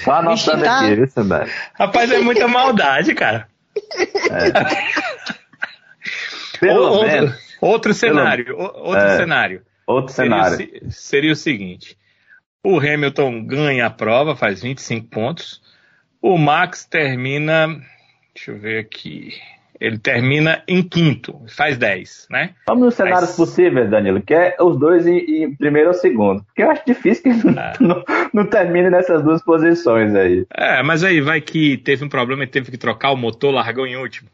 Só anotando tá... aqui, viu, Sandra? Rapaz, é muita maldade, cara. É. *laughs* Pelo outro, menos. Outro cenário, Pelo... outro é. cenário. Outro cenário. Seria, seria o seguinte: o Hamilton ganha a prova, faz 25 pontos. O Max termina. Deixa eu ver aqui. Ele termina em quinto, faz 10, né? Vamos nos cenários possíveis, Danilo, que é os dois em, em, primeiro ou segundo. Porque eu acho difícil que *laughs* ele é. não, não, termine nessas duas posições aí. É, mas aí vai que teve um problema e teve que trocar o motor, largou em último.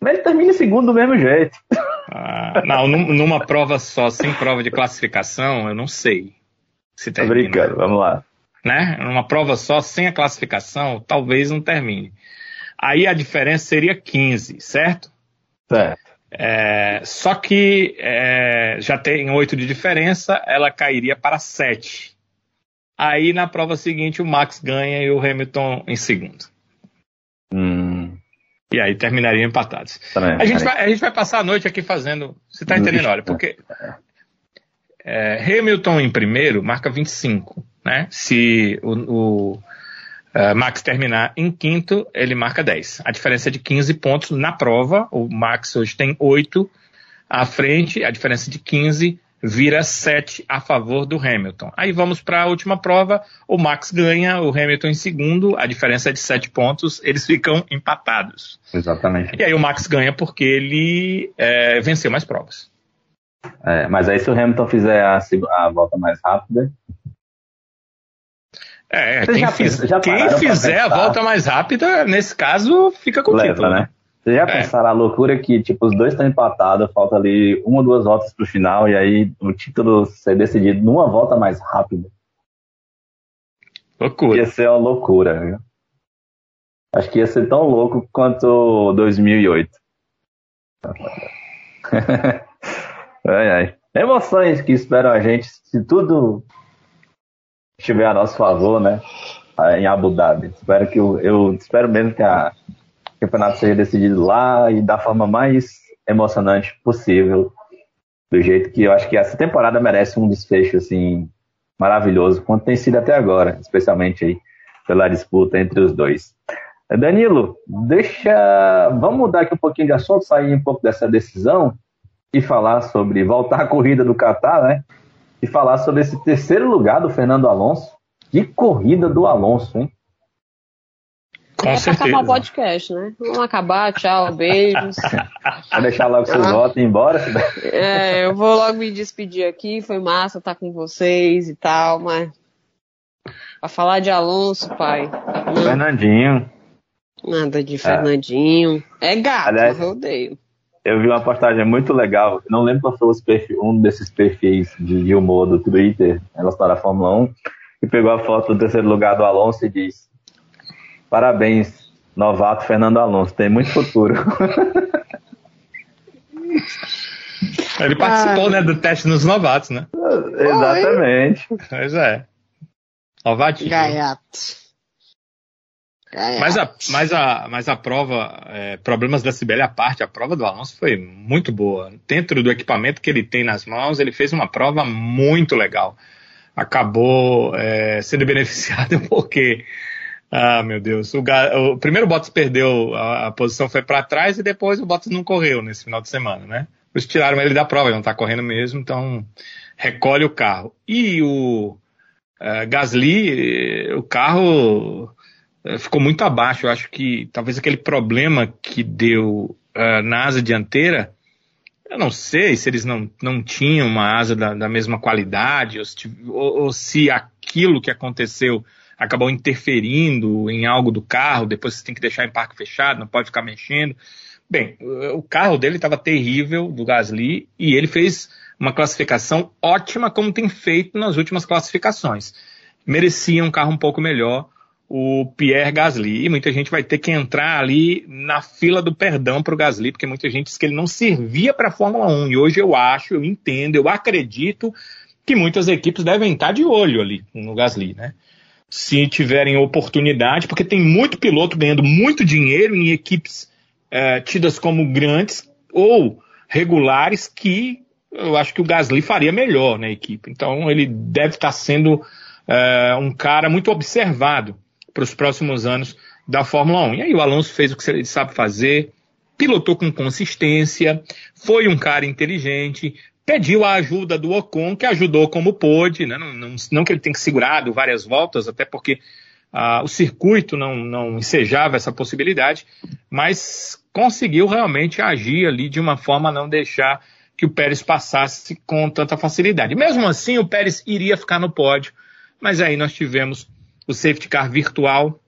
Mas ele termina em segundo do mesmo jeito. Ah, não, numa prova só, sem prova de classificação, eu não sei se termina. Tô brincando, vamos lá. Né? Numa prova só, sem a classificação, talvez não termine. Aí a diferença seria 15, certo? Certo. É, só que é, já tem 8 de diferença, ela cairia para 7. Aí na prova seguinte o Max ganha e o Hamilton em segundo. Hum. E aí terminariam empatados. a, gente vai, a gente vai passar a noite aqui fazendo. Você está entendendo? Olha, porque é, Hamilton em primeiro marca 25. Né? Se o, o uh, Max terminar em quinto, ele marca 10. A diferença é de 15 pontos na prova. O Max hoje tem 8 à frente, a diferença de 15 vira 7 a favor do Hamilton. Aí vamos para a última prova, o Max ganha, o Hamilton em segundo, a diferença é de 7 pontos, eles ficam empatados. Exatamente. E aí o Max ganha porque ele é, venceu mais provas. É, mas aí se o Hamilton fizer a, a volta mais rápida. É, quem, já, fiz, já quem fizer a volta mais rápida, nesse caso, fica com o título. Né? Vocês já é. pensaram a loucura que, tipo, os dois estão empatados, falta ali uma ou duas voltas pro final, e aí o título ser decidido numa volta mais rápida. Loucura. Ia ser uma loucura, viu? Acho que ia ser tão louco quanto 2008. *laughs* ai, ai. Emoções que esperam a gente, se tudo estiver a nosso favor, né? Em Abu Dhabi. Espero que eu, eu espero mesmo que a campeonato seja decidido lá e da forma mais emocionante possível, do jeito que eu acho que essa temporada merece um desfecho assim maravilhoso, quanto tem sido até agora, especialmente aí pela disputa entre os dois. Danilo, deixa, vamos mudar aqui um pouquinho de assunto, sair um pouco dessa decisão e falar sobre voltar à corrida do Qatar, né? E falar sobre esse terceiro lugar do Fernando Alonso. Que corrida do Alonso, hein? Com é certeza. pra acabar o podcast, né? Vamos acabar, tchau, beijos. *laughs* Vai deixar logo seus ah. votos e ir embora? É, eu vou logo me despedir aqui, foi massa estar com vocês e tal, mas. Pra falar de Alonso, pai. Não. Fernandinho. Nada de Fernandinho. É, é gato, Aliás, eu odeio. Eu vi uma postagem muito legal, não lembro qual foi perfil, um desses perfis de humor do Twitter relacionado à Fórmula 1, que pegou a foto do terceiro lugar do Alonso e disse Parabéns, novato Fernando Alonso, tem muito futuro. *laughs* Ele participou, ah. né, do teste nos novatos, né? *laughs* Exatamente. Pois é. Novatinho. Gaiato. Mas a, mas a, mas a prova, é, problemas da Sibeli à parte, a prova do Alonso foi muito boa. Dentro do equipamento que ele tem nas mãos, ele fez uma prova muito legal. Acabou é, sendo *laughs* beneficiado porque ah, meu Deus. O, o primeiro o Bottas perdeu, a, a posição foi para trás e depois o Bottas não correu nesse final de semana, né? Eles tiraram ele da prova, ele não está correndo mesmo, então recolhe o carro. E o uh, Gasly, o carro ficou muito abaixo. Eu acho que talvez aquele problema que deu uh, na asa dianteira, eu não sei se eles não, não tinham uma asa da, da mesma qualidade, ou se, ou, ou se aquilo que aconteceu acabou interferindo em algo do carro, depois você tem que deixar em parque fechado, não pode ficar mexendo. Bem, o carro dele estava terrível, do Gasly, e ele fez uma classificação ótima, como tem feito nas últimas classificações. Merecia um carro um pouco melhor, o Pierre Gasly. E muita gente vai ter que entrar ali na fila do perdão para o Gasly, porque muita gente diz que ele não servia para a Fórmula 1. E hoje eu acho, eu entendo, eu acredito que muitas equipes devem estar de olho ali no Gasly, né? Se tiverem oportunidade, porque tem muito piloto ganhando muito dinheiro em equipes é, tidas como grandes ou regulares que eu acho que o Gasly faria melhor na equipe. Então ele deve estar sendo é, um cara muito observado para os próximos anos da Fórmula 1. E aí o Alonso fez o que ele sabe fazer, pilotou com consistência, foi um cara inteligente, pediu a ajuda do Ocon, que ajudou como pôde, né? não, não, não, que ele tenha segurado várias voltas, até porque ah, o circuito não, não ensejava essa possibilidade, mas conseguiu realmente agir ali de uma forma a não deixar que o Pérez passasse com tanta facilidade. Mesmo assim, o Pérez iria ficar no pódio, mas aí nós tivemos o safety car virtual.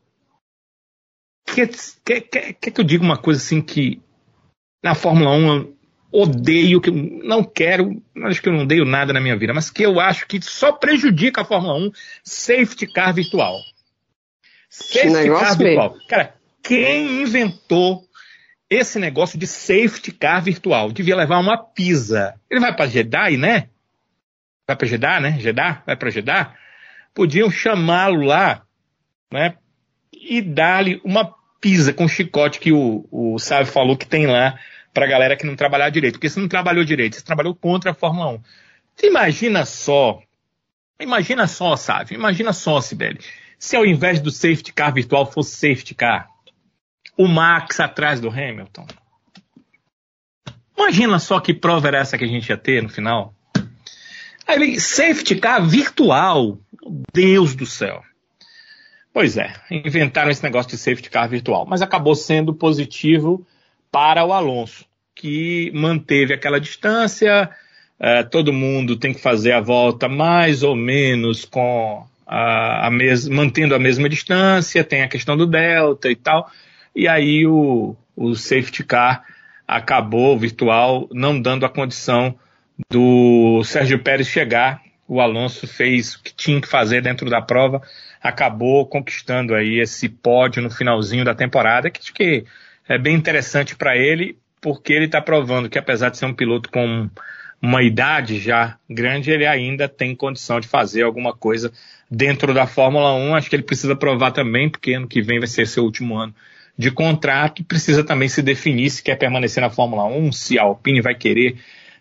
Quer, quer, quer, quer que eu diga uma coisa assim que na Fórmula 1 eu odeio, que não quero, acho que eu não odeio nada na minha vida, mas que eu acho que só prejudica a Fórmula 1, safety car virtual. Safety car virtual. Cara, quem inventou esse negócio de safety car virtual? Devia levar uma pizza. Ele vai para Jeddah, né? Vai para Jeddah, né? Jeddah? Vai para Jeddah? Podiam chamá-lo lá, né? E dar-lhe uma pizza com chicote que o, o Sávio falou que tem lá para a galera que não trabalhar direito. Porque você não trabalhou direito, você trabalhou contra a Fórmula 1. Você imagina só, imagina só, Sávio, imagina só, Sibeli se ao invés do safety car virtual fosse safety car, o Max atrás do Hamilton. Imagina só que prova era essa que a gente ia ter no final. Aí, safety car virtual. Deus do céu. Pois é, inventaram esse negócio de safety car virtual, mas acabou sendo positivo para o Alonso, que manteve aquela distância. Uh, todo mundo tem que fazer a volta mais ou menos com a, a mes mantendo a mesma distância, tem a questão do delta e tal, e aí o, o safety car acabou virtual não dando a condição do Sérgio Pérez chegar. O Alonso fez o que tinha que fazer dentro da prova, acabou conquistando aí esse pódio no finalzinho da temporada, que, que é bem interessante para ele, porque ele está provando que apesar de ser um piloto com uma idade já grande, ele ainda tem condição de fazer alguma coisa dentro da Fórmula 1. Acho que ele precisa provar também, porque ano que vem vai ser seu último ano de contrato precisa também se definir se quer permanecer na Fórmula 1, se a Alpine vai querer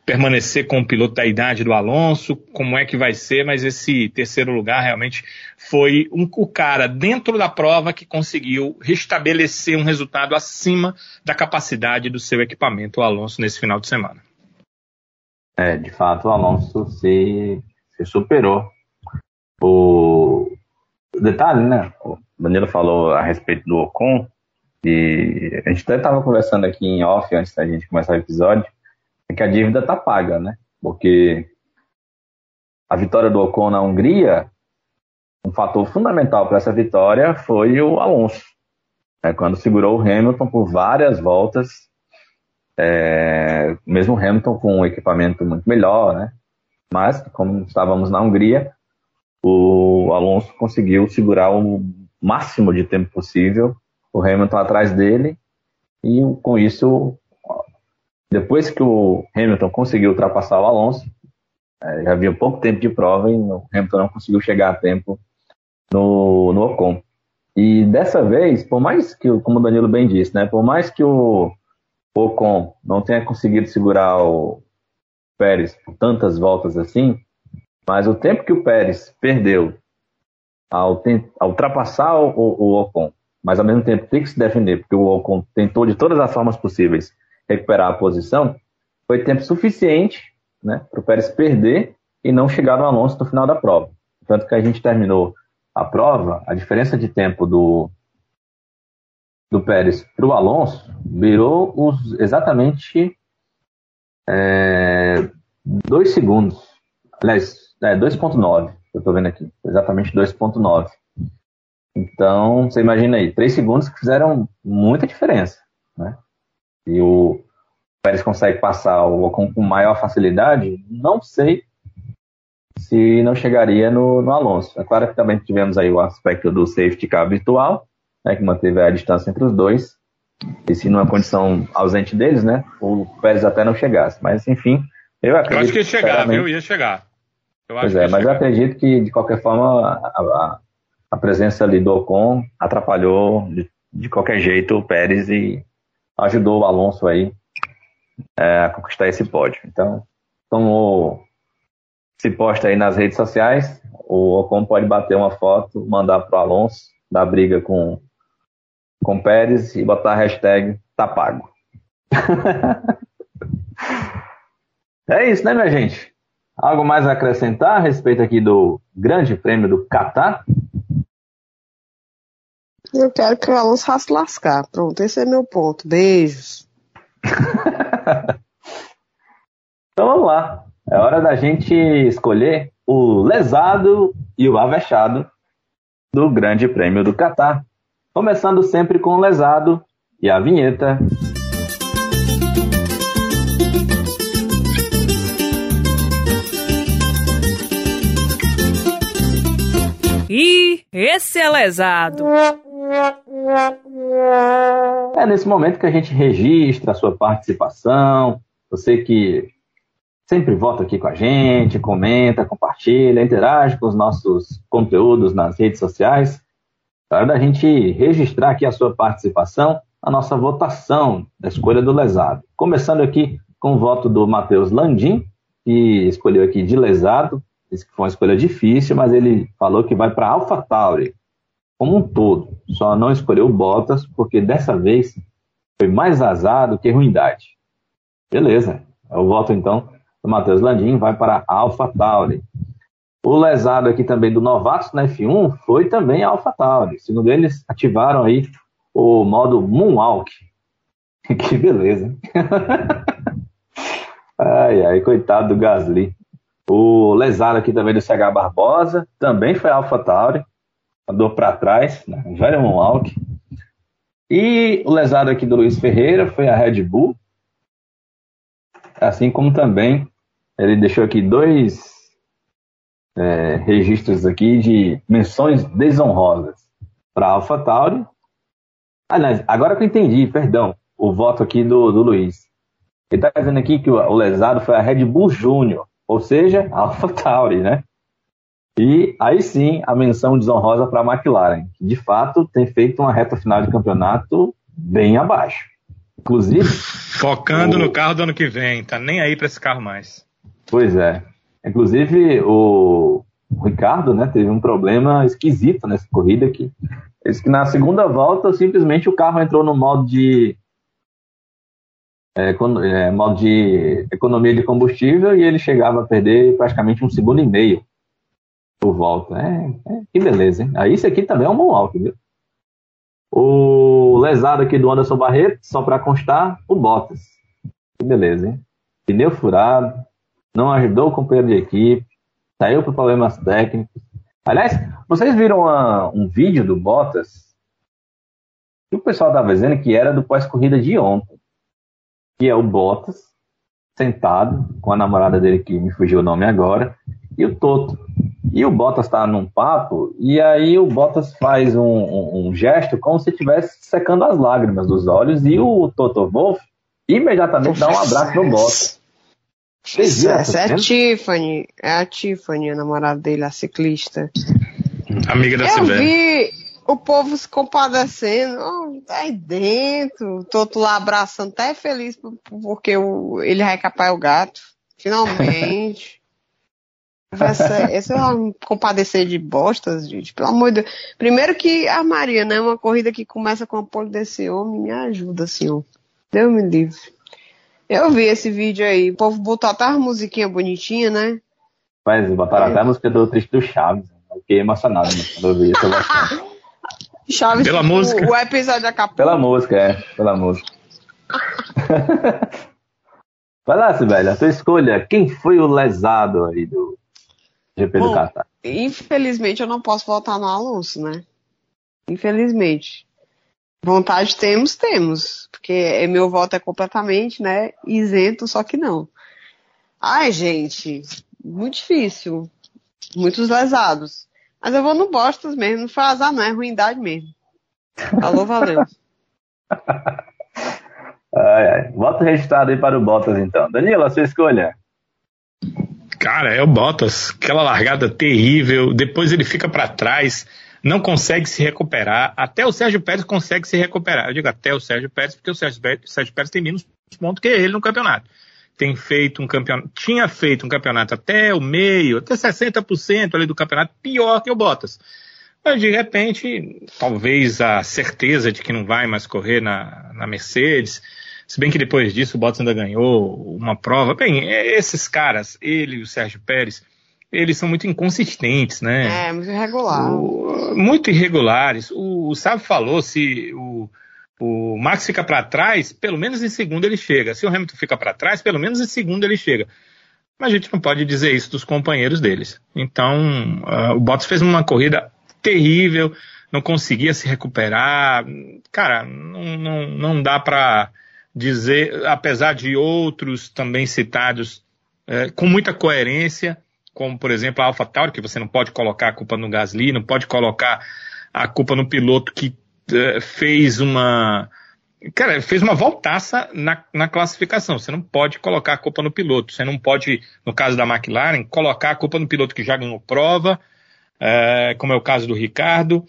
permanecer com o piloto da idade do Alonso, como é que vai ser, mas esse terceiro lugar realmente foi um, o cara dentro da prova que conseguiu restabelecer um resultado acima da capacidade do seu equipamento, o Alonso, nesse final de semana. É, de fato, o Alonso se, se superou o detalhe, né? O Danilo falou a respeito do Ocon, e a gente até estava conversando aqui em off antes da gente começar o episódio, é que a dívida tá paga, né? Porque a vitória do Ocon na Hungria, um fator fundamental para essa vitória foi o Alonso. É, quando segurou o Hamilton por várias voltas, é, mesmo o Hamilton com um equipamento muito melhor, né? Mas, como estávamos na Hungria, o Alonso conseguiu segurar o máximo de tempo possível o Hamilton atrás dele e com isso depois que o Hamilton conseguiu ultrapassar o Alonso é, já havia pouco tempo de prova e o Hamilton não conseguiu chegar a tempo no, no Ocon. E dessa vez por mais que como o Danilo bem disse né por mais que o Ocon não tenha conseguido segurar o Pérez por tantas voltas assim mas o tempo que o Pérez perdeu ao, ao ultrapassar o, o, Ocon, mas ao mesmo tempo tem que se defender, porque o Ocon tentou de todas as formas possíveis recuperar a posição, foi tempo suficiente né, para o Pérez perder e não chegar no Alonso no final da prova. Tanto que a gente terminou a prova, a diferença de tempo do, do Pérez para o Alonso virou os, exatamente é, dois segundos. Aliás, é, 2.9, eu estou vendo aqui. Exatamente 2.9. Então, você imagina aí, 3 segundos que fizeram muita diferença. Né? E o, Pérez consegue passar o Ocon com maior facilidade, não sei se não chegaria no, no Alonso. É claro que também tivemos aí o aspecto do safety car virtual, né, que manteve a distância entre os dois, e se numa condição ausente deles, né, o Pérez até não chegasse. Mas, enfim, eu acredito... Eu acho que ia chegar, viu? Ia chegar. Eu pois é, mas chegar. eu acredito que, de qualquer forma, a, a, a presença ali do Ocon atrapalhou de, de qualquer jeito o Pérez e ajudou o Alonso aí é, a conquistar esse pódio. Então, como se posta aí nas redes sociais, o Ocon pode bater uma foto, mandar para o Alonso, dar briga com com Pérez e botar a hashtag tá pago. *laughs* é isso, né, minha gente? Algo mais a acrescentar a respeito aqui do Grande Prêmio do Catar? Eu quero que o Alonso faça lascar. Pronto, esse é meu ponto. Beijos. *laughs* então vamos lá. É hora da gente escolher o lesado e o avexado do Grande Prêmio do Catar. Começando sempre com o lesado e a vinheta. E esse é lesado. É nesse momento que a gente registra a sua participação. Você que sempre vota aqui com a gente, comenta, compartilha, interage com os nossos conteúdos nas redes sociais. É hora da gente registrar aqui a sua participação, a nossa votação da escolha do lesado. Começando aqui com o voto do Matheus Landim, que escolheu aqui de lesado, disse que foi uma escolha difícil, mas ele falou que vai para Alpha Tauri como um todo. Só não escolheu o Bottas, porque dessa vez foi mais azar do que ruindade. Beleza. Eu voto então do Matheus Landim, vai para Alpha Tauri. O lesado aqui também do Novatos na F1 foi também a AlphaTauri. Segundo eles, ativaram aí o modo Moonwalk. *laughs* que beleza. *laughs* ai, ai, coitado do Gasly. O lesado aqui também do CH Barbosa também foi AlphaTauri. Andou para trás, né? velho Moonwalk. E o lesado aqui do Luiz Ferreira foi a Red Bull. Assim como também ele deixou aqui dois é, registros aqui de menções desonrosas para AlphaTauri. Aliás, agora que eu entendi, perdão, o voto aqui do, do Luiz. Ele está dizendo aqui que o, o, lesado foi a Red Bull Júnior, ou seja, a AlphaTauri, né? E aí sim, a menção desonrosa para a McLaren, que de fato tem feito uma reta final de campeonato bem abaixo. Inclusive. Focando o... no carro do ano que vem, tá nem aí para esse carro mais. Pois é. Inclusive, o, Ricardo né, teve um problema esquisito nessa corrida aqui. Diz que na segunda volta, simplesmente o carro entrou no modo de. É, é, modo de economia de combustível e ele chegava a perder praticamente um segundo e meio por volta. É, é que beleza, hein? Aí isso aqui também é um bom viu? O lesado aqui do Anderson Barreto, só para constar, o Bottas. Que beleza, hein? Pneu furado, não ajudou o companheiro de equipe, saiu por problemas técnicos. Aliás, vocês viram um vídeo do Bottas que o pessoal estava dizendo que era do pós-corrida de ontem, que é o Bottas sentado com a namorada dele, que me fugiu o nome agora, e o Toto. E o Bottas está num papo, e aí o Bottas faz um, um, um gesto como se estivesse secando as lágrimas dos olhos, e o Toto Wolff imediatamente dá um abraço no Bottas. Essa, essa é a Tiffany. É a Tiffany, a namorada dele, a ciclista. Amiga da Eu vi o povo se compadecendo. Oh, tá aí dentro. Toto lá abraçando, até feliz porque o, ele vai capar o gato. Finalmente. *laughs* Essa, essa é uma compadecer de bostas, gente. Pelo amor de Deus. Primeiro que a Maria, né? Uma corrida que começa com a pole desse homem, me ajuda, senhor. Deus me livre. Eu vi esse vídeo aí. O povo botou até uma musiquinha bonitinha, né? Mas botaram é. até a música do triste do Chaves. Eu fiquei emocionado né, quando eu vi isso. *laughs* Chaves, pela tipo, música. O episódio acabou. Pela música, é. Pela música. *laughs* Vai lá, Sibeli, a tua escolha. Quem foi o lesado aí do GP Bom, do Qatar? Infelizmente eu não posso votar no Alonso, né? Infelizmente. Vontade temos, temos. Porque meu voto é completamente, né, isento, só que não. Ai, gente, muito difícil. Muitos lesados. Mas eu vou no Bostas mesmo, não foi azar não, é ruindade mesmo. Alô, valeu. *laughs* ai, ai. Voto registrado aí para o Bottas então. Danilo, a sua escolha. Cara, é o Bottas, aquela largada terrível, depois ele fica para trás, não consegue se recuperar, até o Sérgio Pérez consegue se recuperar. Eu digo até o Sérgio Pérez, porque o Sérgio Pérez, Sérgio Pérez tem menos pontos que ele no campeonato. Tem feito um campeonato, tinha feito um campeonato até o meio, até 60% ali do campeonato, pior que o Bottas. Mas de repente, talvez a certeza de que não vai mais correr na, na Mercedes, se bem que depois disso o Bottas ainda ganhou uma prova. Bem, é, esses caras, ele e o Sérgio Pérez, eles são muito inconsistentes, né? É, muito irregular. O, muito irregulares. O, o Sábio falou, se o, o Max fica para trás, pelo menos em segundo ele chega. Se o Hamilton fica para trás, pelo menos em segundo ele chega. Mas a gente não pode dizer isso dos companheiros deles. Então, uh, o Bottas fez uma corrida terrível, não conseguia se recuperar. Cara, não, não, não dá para dizer, apesar de outros também citados é, com muita coerência, como por exemplo a AlphaTauri, que você não pode colocar a culpa no Gasly, não pode colocar a culpa no piloto que é, fez uma cara, fez uma voltaça na, na, classificação. Você não pode colocar a culpa no piloto. Você não pode, no caso da McLaren, colocar a culpa no piloto que já ganhou prova, é, como é o caso do Ricardo,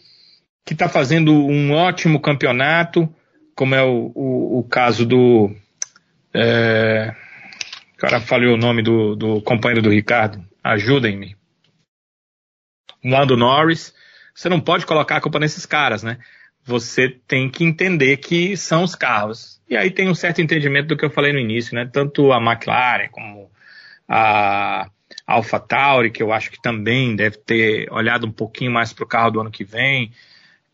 que está fazendo um ótimo campeonato, como é o, o, o caso do. É, cara, falei o nome do, do companheiro do Ricardo. Ajudem-me. Lando Norris. Você não pode colocar a culpa nesses caras, né? Você tem que entender que são os carros. E aí tem um certo entendimento do que eu falei no início, né? Tanto a McLaren como a Alpha Tauri, que eu acho que também deve ter olhado um pouquinho mais para o carro do ano que vem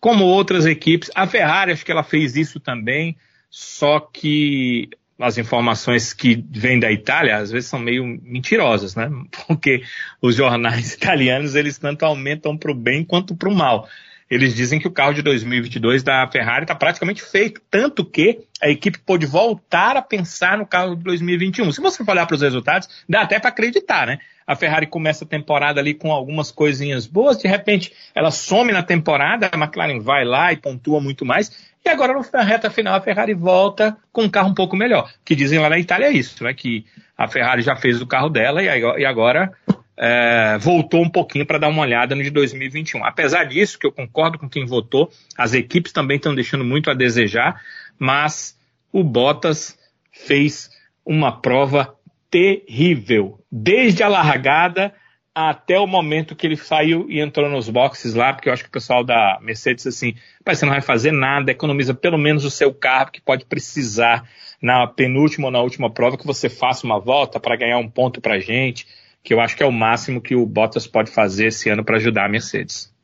como outras equipes. A Ferrari, acho que ela fez isso também, só que as informações que vêm da Itália às vezes são meio mentirosas, né? *laughs* Porque os jornais *laughs* italianos eles tanto aumentam para o bem quanto para o mal. Eles dizem que o carro de 2022 da Ferrari está praticamente feito, tanto que a equipe pôde voltar a pensar no carro de 2021. Se você olhar para os resultados, dá até para acreditar, né? a Ferrari começa a temporada ali com algumas coisinhas boas, de repente ela some na temporada, a McLaren vai lá e pontua muito mais, e agora na reta final a Ferrari volta com um carro um pouco melhor. O que dizem lá na Itália é isso, né? Que a Ferrari já fez o carro dela e agora é, voltou um pouquinho para dar uma olhada no de 2021. Apesar disso, que eu concordo com quem votou, as equipes também estão deixando muito a desejar, mas o Bottas fez uma prova terrível, desde a largada até o momento que ele saiu e entrou nos boxes lá, porque eu acho que o pessoal da Mercedes assim, você não vai fazer nada, economiza pelo menos o seu carro que pode precisar na penúltima ou na última prova que você faça uma volta para ganhar um ponto para gente, que eu acho que é o máximo que o Bottas pode fazer esse ano para ajudar a Mercedes.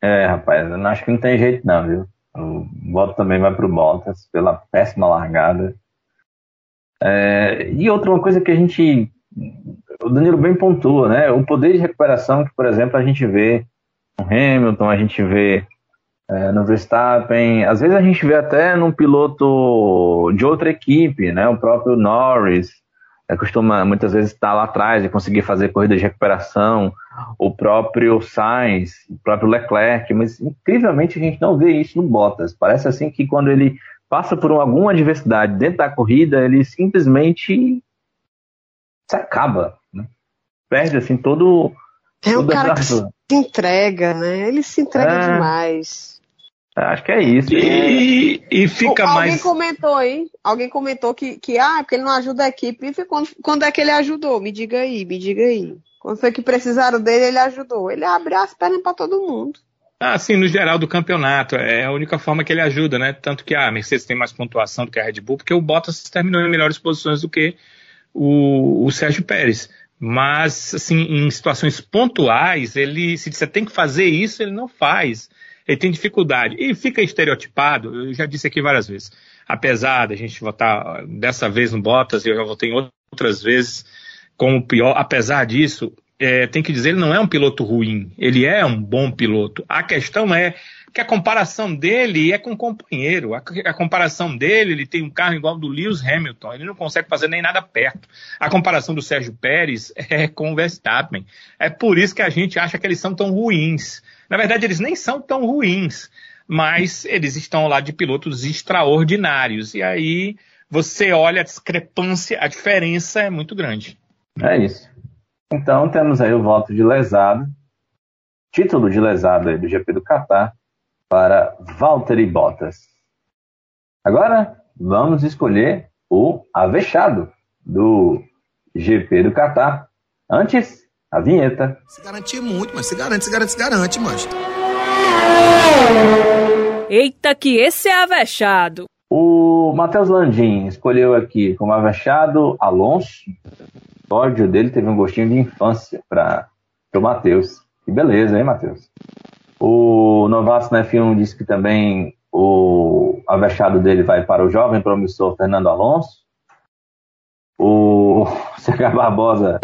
É, rapaz, eu acho que não tem jeito não, viu? O voto também vai para o Bottas pela péssima largada. É, e outra coisa que a gente. O Danilo bem pontua, né? O poder de recuperação que, por exemplo, a gente vê no Hamilton, a gente vê é, no Verstappen, às vezes a gente vê até num piloto de outra equipe, né? O próprio Norris é, costuma muitas vezes estar lá atrás e conseguir fazer corrida de recuperação o próprio Sainz, o próprio Leclerc, mas incrivelmente a gente não vê isso no Bottas. Parece assim que quando ele passa por alguma adversidade dentro da corrida, ele simplesmente se acaba, né? perde assim todo. É um cara que se entrega, né? Ele se entrega é... demais. Acho que é isso. E, e fica Alguém mais. Alguém comentou aí, alguém comentou que, que ah, porque ele não ajuda a equipe. Quando, quando é que ele ajudou? Me diga aí, me diga aí. Quando foi que precisaram dele, ele ajudou. Ele abriu as pernas para todo mundo. Ah, sim, no geral do campeonato. É a única forma que ele ajuda, né? Tanto que a Mercedes tem mais pontuação do que a Red Bull, porque o Bottas terminou em melhores posições do que o, o Sérgio Pérez. Mas, assim, em situações pontuais, ele, se você tem que fazer isso, ele não faz. Ele tem dificuldade. E fica estereotipado, eu já disse aqui várias vezes. Apesar da gente votar dessa vez no Bottas, e eu já votei outras vezes, como pior. Apesar disso, é, tem que dizer, ele não é um piloto ruim, ele é um bom piloto. A questão é que a comparação dele é com o companheiro. A, a, comparação dele, ele tem um carro igual ao do Lewis Hamilton, ele não consegue fazer nem nada perto. A comparação do Sérgio Pérez *laughs* é com o Verstappen. É por isso que a gente acha que eles são tão ruins. Na verdade, eles nem são tão ruins, mas eles estão lado de pilotos extraordinários. E aí você olha a discrepância, a diferença é muito grande. É isso. Então temos aí o voto de lesado, título de lesado do GP do Qatar, para Valtteri Bottas. Agora vamos escolher o avexado do GP do Catar. Antes, a vinheta. Se garantir muito, mas se garante, se garante, se garante, mas. Eita, que esse é avexado. O Matheus Landim escolheu aqui como avexado Alonso. O ódio dele teve um gostinho de infância para o Matheus. Que beleza, hein, Matheus? O Novato na F1 disse que também o avexado dele vai para o jovem promissor Fernando Alonso. O *laughs* CH Barbosa.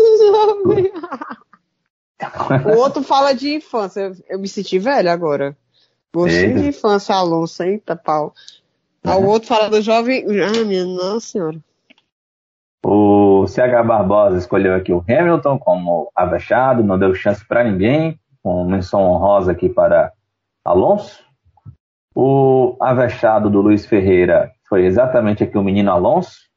o outro fala de infância. Eu me senti velho agora. Gostei de infância, Alonso. Eita, pau. É. O outro fala do jovem. Ah, minha nossa senhora. O CH Barbosa escolheu aqui o Hamilton como avexado, não deu chance para ninguém com menção honrosa aqui para Alonso. O avexado do Luiz Ferreira foi exatamente aqui o menino Alonso.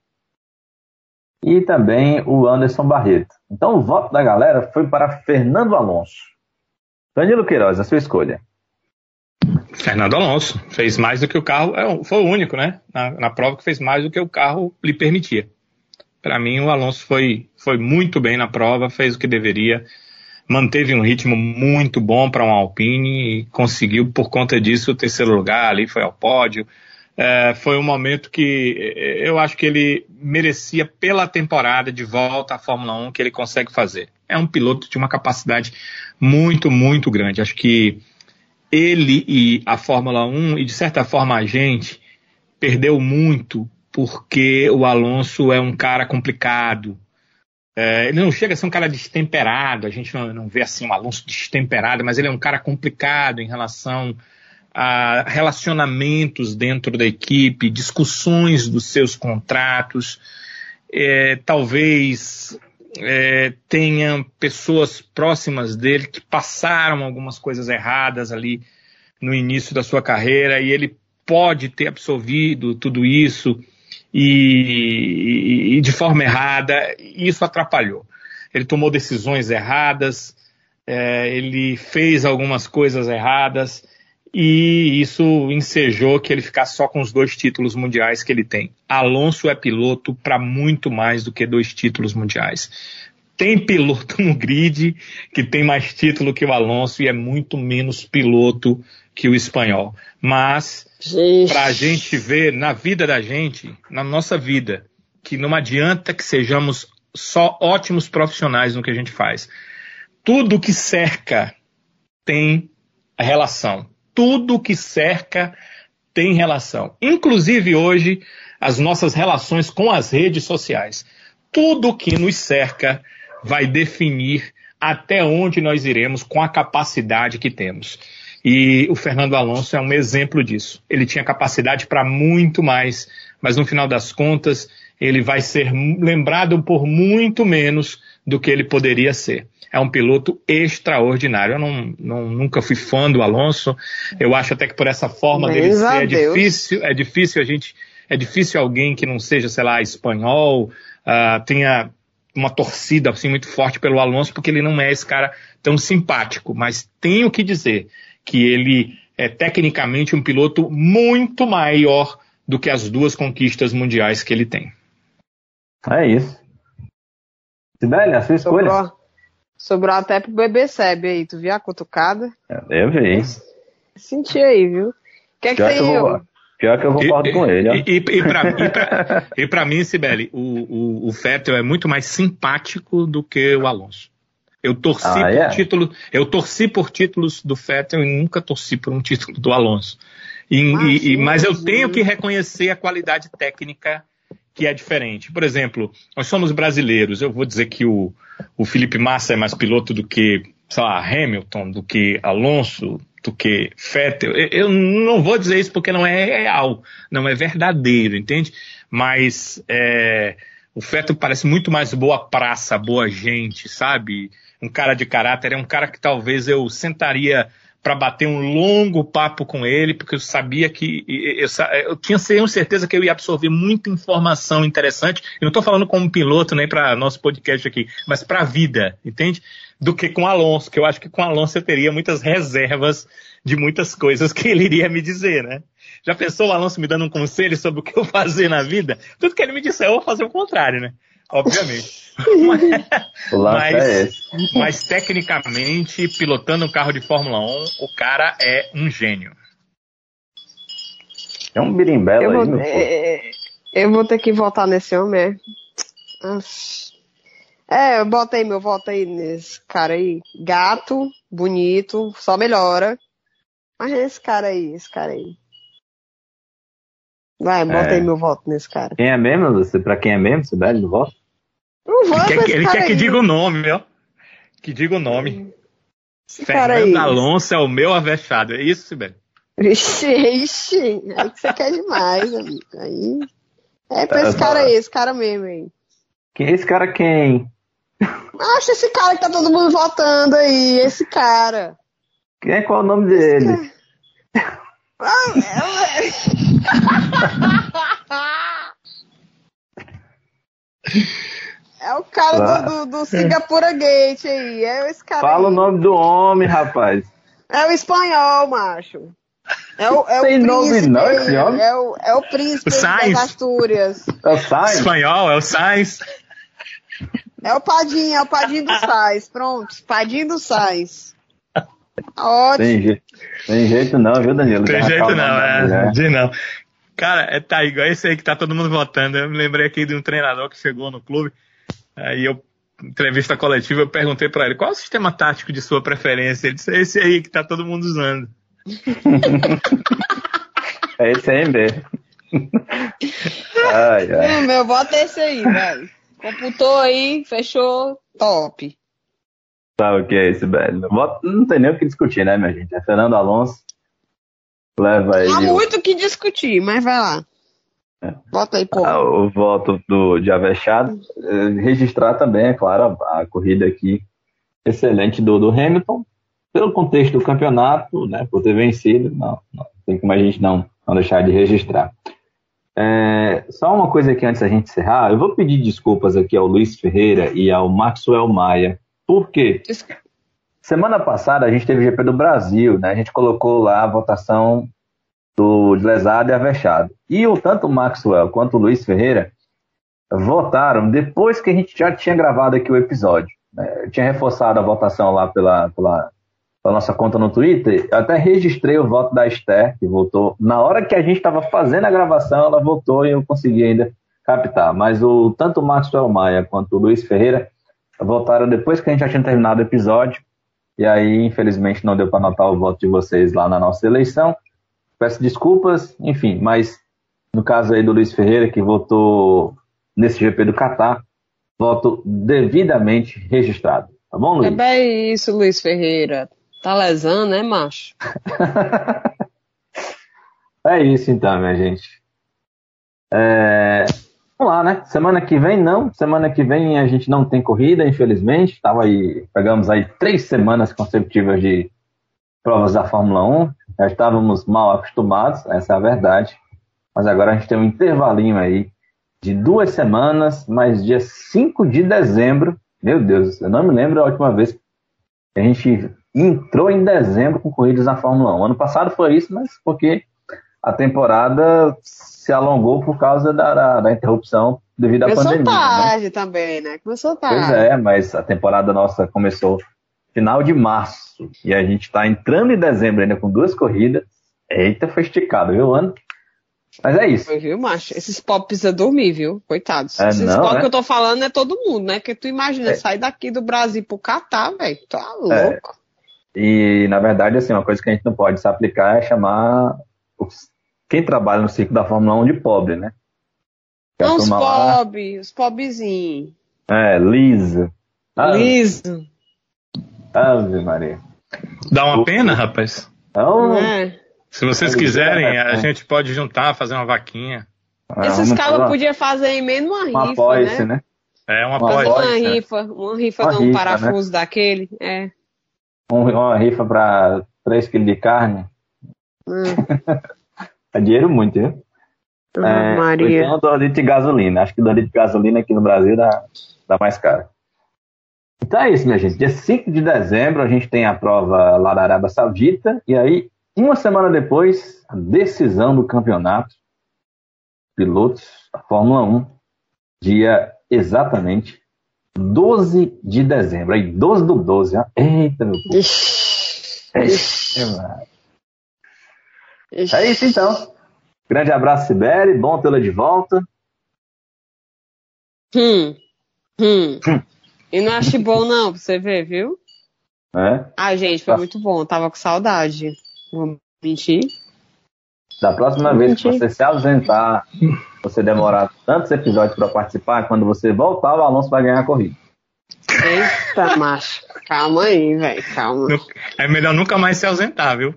E também o Anderson Barreto. Então o voto da galera foi para Fernando Alonso. Danilo Queiroz, a sua escolha. Fernando Alonso fez mais do que o carro, é, foi o único, né? Na, na prova que fez mais do que o carro lhe permitia. Para mim, o Alonso foi, foi muito bem na prova, fez o que deveria manteve um ritmo muito bom para um Alpine e conseguiu, por conta disso, o terceiro lugar ali, foi ao pódio. É, foi um momento que é, eu acho que ele merecia, pela temporada de volta à Fórmula 1, que ele consegue fazer. É um piloto de uma capacidade muito, muito grande. Acho que ele e a Fórmula 1, e de certa forma a gente, perdeu muito porque o Alonso é um cara complicado, é, ele não chega a ser um cara destemperado, a gente não, não vê assim um Alonso destemperado, mas ele é um cara complicado em relação a relacionamentos dentro da equipe, discussões dos seus contratos. É, talvez é, tenha pessoas próximas dele que passaram algumas coisas erradas ali no início da sua carreira e ele pode ter absorvido tudo isso e, e, de forma errada, e isso atrapalhou. Ele tomou decisões erradas, é, ele fez algumas coisas erradas, e isso ensejou que ele ficasse só com os dois títulos mundiais que ele tem. Alonso é piloto para muito mais do que dois títulos mundiais. Tem piloto no grid que tem mais título que o Alonso e é muito menos piloto que o espanhol. Mas para a gente ver na vida da gente, na nossa vida, que não adianta que sejamos só ótimos profissionais no que a gente faz. Tudo que cerca tem relação. Tudo que cerca tem relação. Inclusive hoje, as nossas relações com as redes sociais. Tudo que nos cerca vai definir até onde nós iremos com a capacidade que temos. E o Fernando Alonso é um exemplo disso. Ele tinha capacidade para muito mais, mas no final das contas, ele vai ser lembrado por muito menos do que ele poderia ser. É um piloto extraordinário. Eu não, não, nunca fui fã do Alonso. Eu acho até que por essa forma dele ser é difícil, é difícil a gente, é difícil alguém que não seja, sei lá, espanhol, uh, tenha uma torcida assim muito forte pelo Alonso, porque ele não é esse cara tão simpático. Mas tenho que dizer que ele é tecnicamente um piloto muito maior do que as duas conquistas mundiais que ele tem. É isso. Sibeli, a sua escolha. Sobrou, sobrou até pro bebê Seb aí, tu viu a cutucada? Eu vi. Senti aí, viu? Quer que Pior, que eu, vou, pior que eu concordo e, com ele. Ó. E, e, e, pra, e, pra, e pra mim, Sibeli, o, o, o Vettel é muito mais simpático do que o Alonso. Eu torci ah, por é? título, eu torci por títulos do Vettel e nunca torci por um título do Alonso. E, mas, e, mas eu tenho que reconhecer a qualidade técnica que é diferente. Por exemplo, nós somos brasileiros. Eu vou dizer que o, o Felipe Massa é mais piloto do que, sei lá, Hamilton, do que Alonso, do que Vettel. Eu, eu não vou dizer isso porque não é real, não é verdadeiro, entende? Mas é, o Vettel parece muito mais boa praça, boa gente, sabe? Um cara de caráter, é um cara que talvez eu sentaria para bater um longo papo com ele, porque eu sabia que eu, eu tinha certeza que eu ia absorver muita informação interessante. Eu não estou falando como piloto nem para nosso podcast aqui, mas para a vida, entende? Do que com Alonso, que eu acho que com Alonso eu teria muitas reservas de muitas coisas que ele iria me dizer, né? Já pensou o Alonso me dando um conselho sobre o que eu *laughs* fazer na vida? Tudo que ele me disser, eu vou fazer o contrário, né? Obviamente. *laughs* mas, é mas, tecnicamente, pilotando um carro de Fórmula 1, o cara é um gênio. É um birimbela eu aí, vou, é, eu vou ter que votar nesse homem, é. É, eu botei meu voto aí nesse cara aí. Gato, bonito, só melhora. Mas esse cara aí, esse cara aí. Vai, bota é. aí meu voto nesse cara. Quem é mesmo? Você, pra quem é mesmo, Sibeli, do voto? Não ele quer, ele quer que diga o nome, ó. Que diga o nome. Esse Fernando Alonso é o meu avexado. É isso, Sibeli? Ixi, ixi. Aí que você quer demais, amigo. Aí. É pra esse cara aí, esse cara mesmo aí. Quem é esse cara quem? Acho esse cara que tá todo mundo votando aí, esse cara. Quem é qual é o nome dele? Ah, *laughs* é, *laughs* é o cara ah. do, do, do, Singapura Gate aí. É esse cara Fala aí. o nome do homem, rapaz. É o espanhol, macho. É o, é Tem o nome príncipe, não, esse homem? É o, é o príncipe o das Astúrias. É o Sainz? Espanhol, é o Sainz. É o Padinho, é o Padinho do Sais. Pronto, Padinho do Sais. Ótimo. Tem jeito, tem jeito não, viu, Danilo? Tem jeito não, é. De não. Cara, é, tá igual esse aí que tá todo mundo votando. Eu me lembrei aqui de um treinador que chegou no clube. Aí eu, entrevista coletiva, eu perguntei para ele qual é o sistema tático de sua preferência. Ele disse: é esse aí que tá todo mundo usando. *laughs* é esse aí mesmo. ai, ai. Meu voto é esse aí, velho. Computou aí, fechou, top. Tá ok, esse velho. Não tem nem o que discutir, né, minha gente? É Fernando Alonso. Leva aí. Há muito o que discutir, mas vai lá. Bota aí, pô. Ah, o voto do de Avechado. Eh, registrar também, é claro, a, a corrida aqui excelente do, do Hamilton. Pelo contexto do campeonato, né, por ter vencido, não, não tem como a gente não, não deixar de registrar. É, só uma coisa aqui antes da gente encerrar, eu vou pedir desculpas aqui ao Luiz Ferreira e ao Maxwell Maia. Por quê? Semana passada a gente teve o GP do Brasil, né? A gente colocou lá a votação do lesado e avexado. E o, tanto o Maxwell quanto o Luiz Ferreira votaram depois que a gente já tinha gravado aqui o episódio. Né? Eu tinha reforçado a votação lá pela, pela da nossa conta no Twitter, eu até registrei o voto da Esther, que votou. Na hora que a gente estava fazendo a gravação, ela votou e eu consegui ainda captar. Mas o, tanto o Maxwell Maia quanto o Luiz Ferreira votaram depois que a gente já tinha terminado o episódio. E aí, infelizmente, não deu para anotar o voto de vocês lá na nossa eleição. Peço desculpas, enfim, mas no caso aí do Luiz Ferreira, que votou nesse GP do Catar, voto devidamente registrado. Tá bom, Luiz? É bem isso, Luiz Ferreira. Tá lesando, né, macho? *laughs* é isso então, minha gente. É... Vamos lá, né? Semana que vem não. Semana que vem a gente não tem corrida, infelizmente. Tava aí, pegamos aí três semanas consecutivas de provas da Fórmula 1. Já estávamos mal acostumados, essa é a verdade. Mas agora a gente tem um intervalinho aí de duas semanas, mas dia 5 de dezembro. Meu Deus, eu não me lembro a última vez que a gente entrou em dezembro com corridas na Fórmula 1. Ano passado foi isso, mas porque a temporada se alongou por causa da, da, da interrupção devido à começou pandemia. Começou né? tarde né? também, né? Começou tarde. Pois é, mas a temporada nossa começou final de março e a gente está entrando em dezembro ainda com duas corridas. Eita, foi esticado, viu, ano? Mas é isso. Foi, viu, macho? Esses pop precisa dormir, viu? Coitados. É, Esses não, pop é? que eu tô falando é todo mundo, né? Que tu imagina, é. sair daqui do Brasil pro Catar, velho. Tá louco. É. E, na verdade, assim, uma coisa que a gente não pode se aplicar é chamar os, quem trabalha no ciclo da Fórmula 1 de pobre, né? Não os turma lá- os pobzinhos. É, liso. Ave, Liso. Ave Maria. Dá uma pena, rapaz. Então, né? Se vocês Pois é, quiserem, a é. gente pode juntar, fazer uma vaquinha. é, Esses fazer podiam fazer em menos uma uma rifa, apoia-se, né? né? É uma Uma pós. apoia- uma né? rifa, uma rifa de um rifa, parafuso daquele. É. Um- uma rifa pra 3 quilos de carne. Hum. *laughs* É dinheiro muito, viu? Ah, É, Maria. Então, 2 litros de gasolina. Acho que 2 litros de gasolina aqui no Brasil dá, dá mais caro. Então é isso, minha gente. Dia 5 de dezembro a gente tem a prova lá da Arábia Saudita. E aí, uma semana depois, a decisão do campeonato. Pilotos da Fórmula 1. Dia exatamente 12 de dezembro. Aí, 12 do 12. ó. Eita, meu povo. Ixi. Ixi, mano. Ixi. É isso então. Grande abraço, Sibeli. Bom tê-la de volta. Hum. Hum. E não acho bom, não, pra você ver, viu? Né? Ai, gente, foi Tá. muito bom. Tava com saudade. Vou mentir. Da próxima vez que Entendi. você se ausentar, você demorar tantos episódios para participar, quando você voltar, o Alonso vai ganhar a corrida. Eita, *laughs* macho. Calma aí, velho. Calma. É melhor nunca mais se ausentar, viu?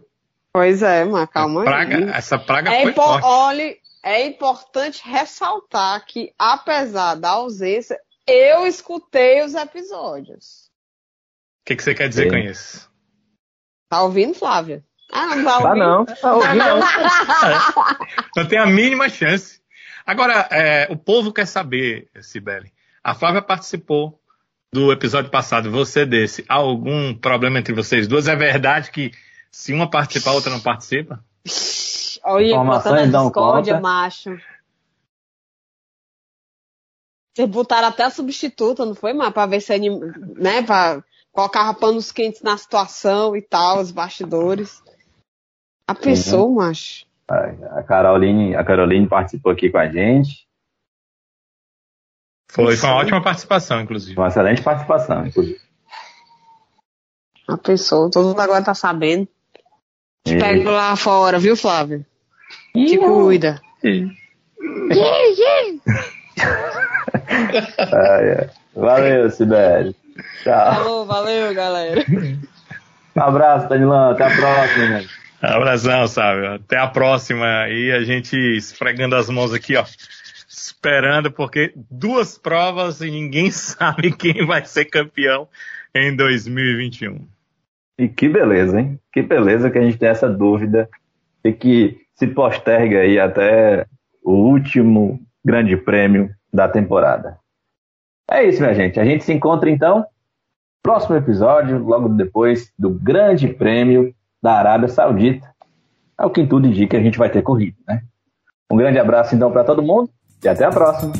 Pois é, mas calma Praga, aí. essa praga É, foi impo- forte. olhe, é importante ressaltar que, apesar da ausência, eu escutei os episódios. O que, que você quer dizer Sim. com isso? Tá ouvindo, Flávia? Ah, não tá Tá ouvindo? não. Tá ouvindo, não. Não tem a mínima chance. Agora, é, o povo quer saber, Sibeli. A Flávia participou do episódio passado, você desse. Há algum problema entre vocês duas? É verdade que se uma participa, a outra não participa? Olha, Informações botando discórdia, macho. Vocês botaram até a substituta, não foi, mas pra ver se anim... né, pra colocar panos quentes na situação e tal, os bastidores. A pessoa, macho. A Caroline, a Caroline participou aqui com a gente. Foi, foi uma ótima participação, inclusive. Uma excelente participação, inclusive. A pessoa, todo mundo agora tá sabendo. Te E- pego lá fora, viu, Flávio? Te cuida. *laughs* Ah, é. Valeu, Sibeli. Tchau. Falou, valeu, galera. Um abraço, Danilão. Até a próxima, né? Abração, sabe? Até a próxima. E a gente esfregando as mãos aqui, ó. Esperando, porque duas provas e ninguém *laughs* sabe quem vai ser campeão em 2021. E que beleza, hein? Que beleza que a gente tem essa dúvida e que se posterga aí até o último grande prêmio da temporada. É isso, minha gente. A gente se encontra então próximo episódio, logo depois do grande prêmio da Arábia Saudita. Ao que tudo indica, a gente vai ter corrida, né? Um grande abraço então para todo mundo e até a próxima.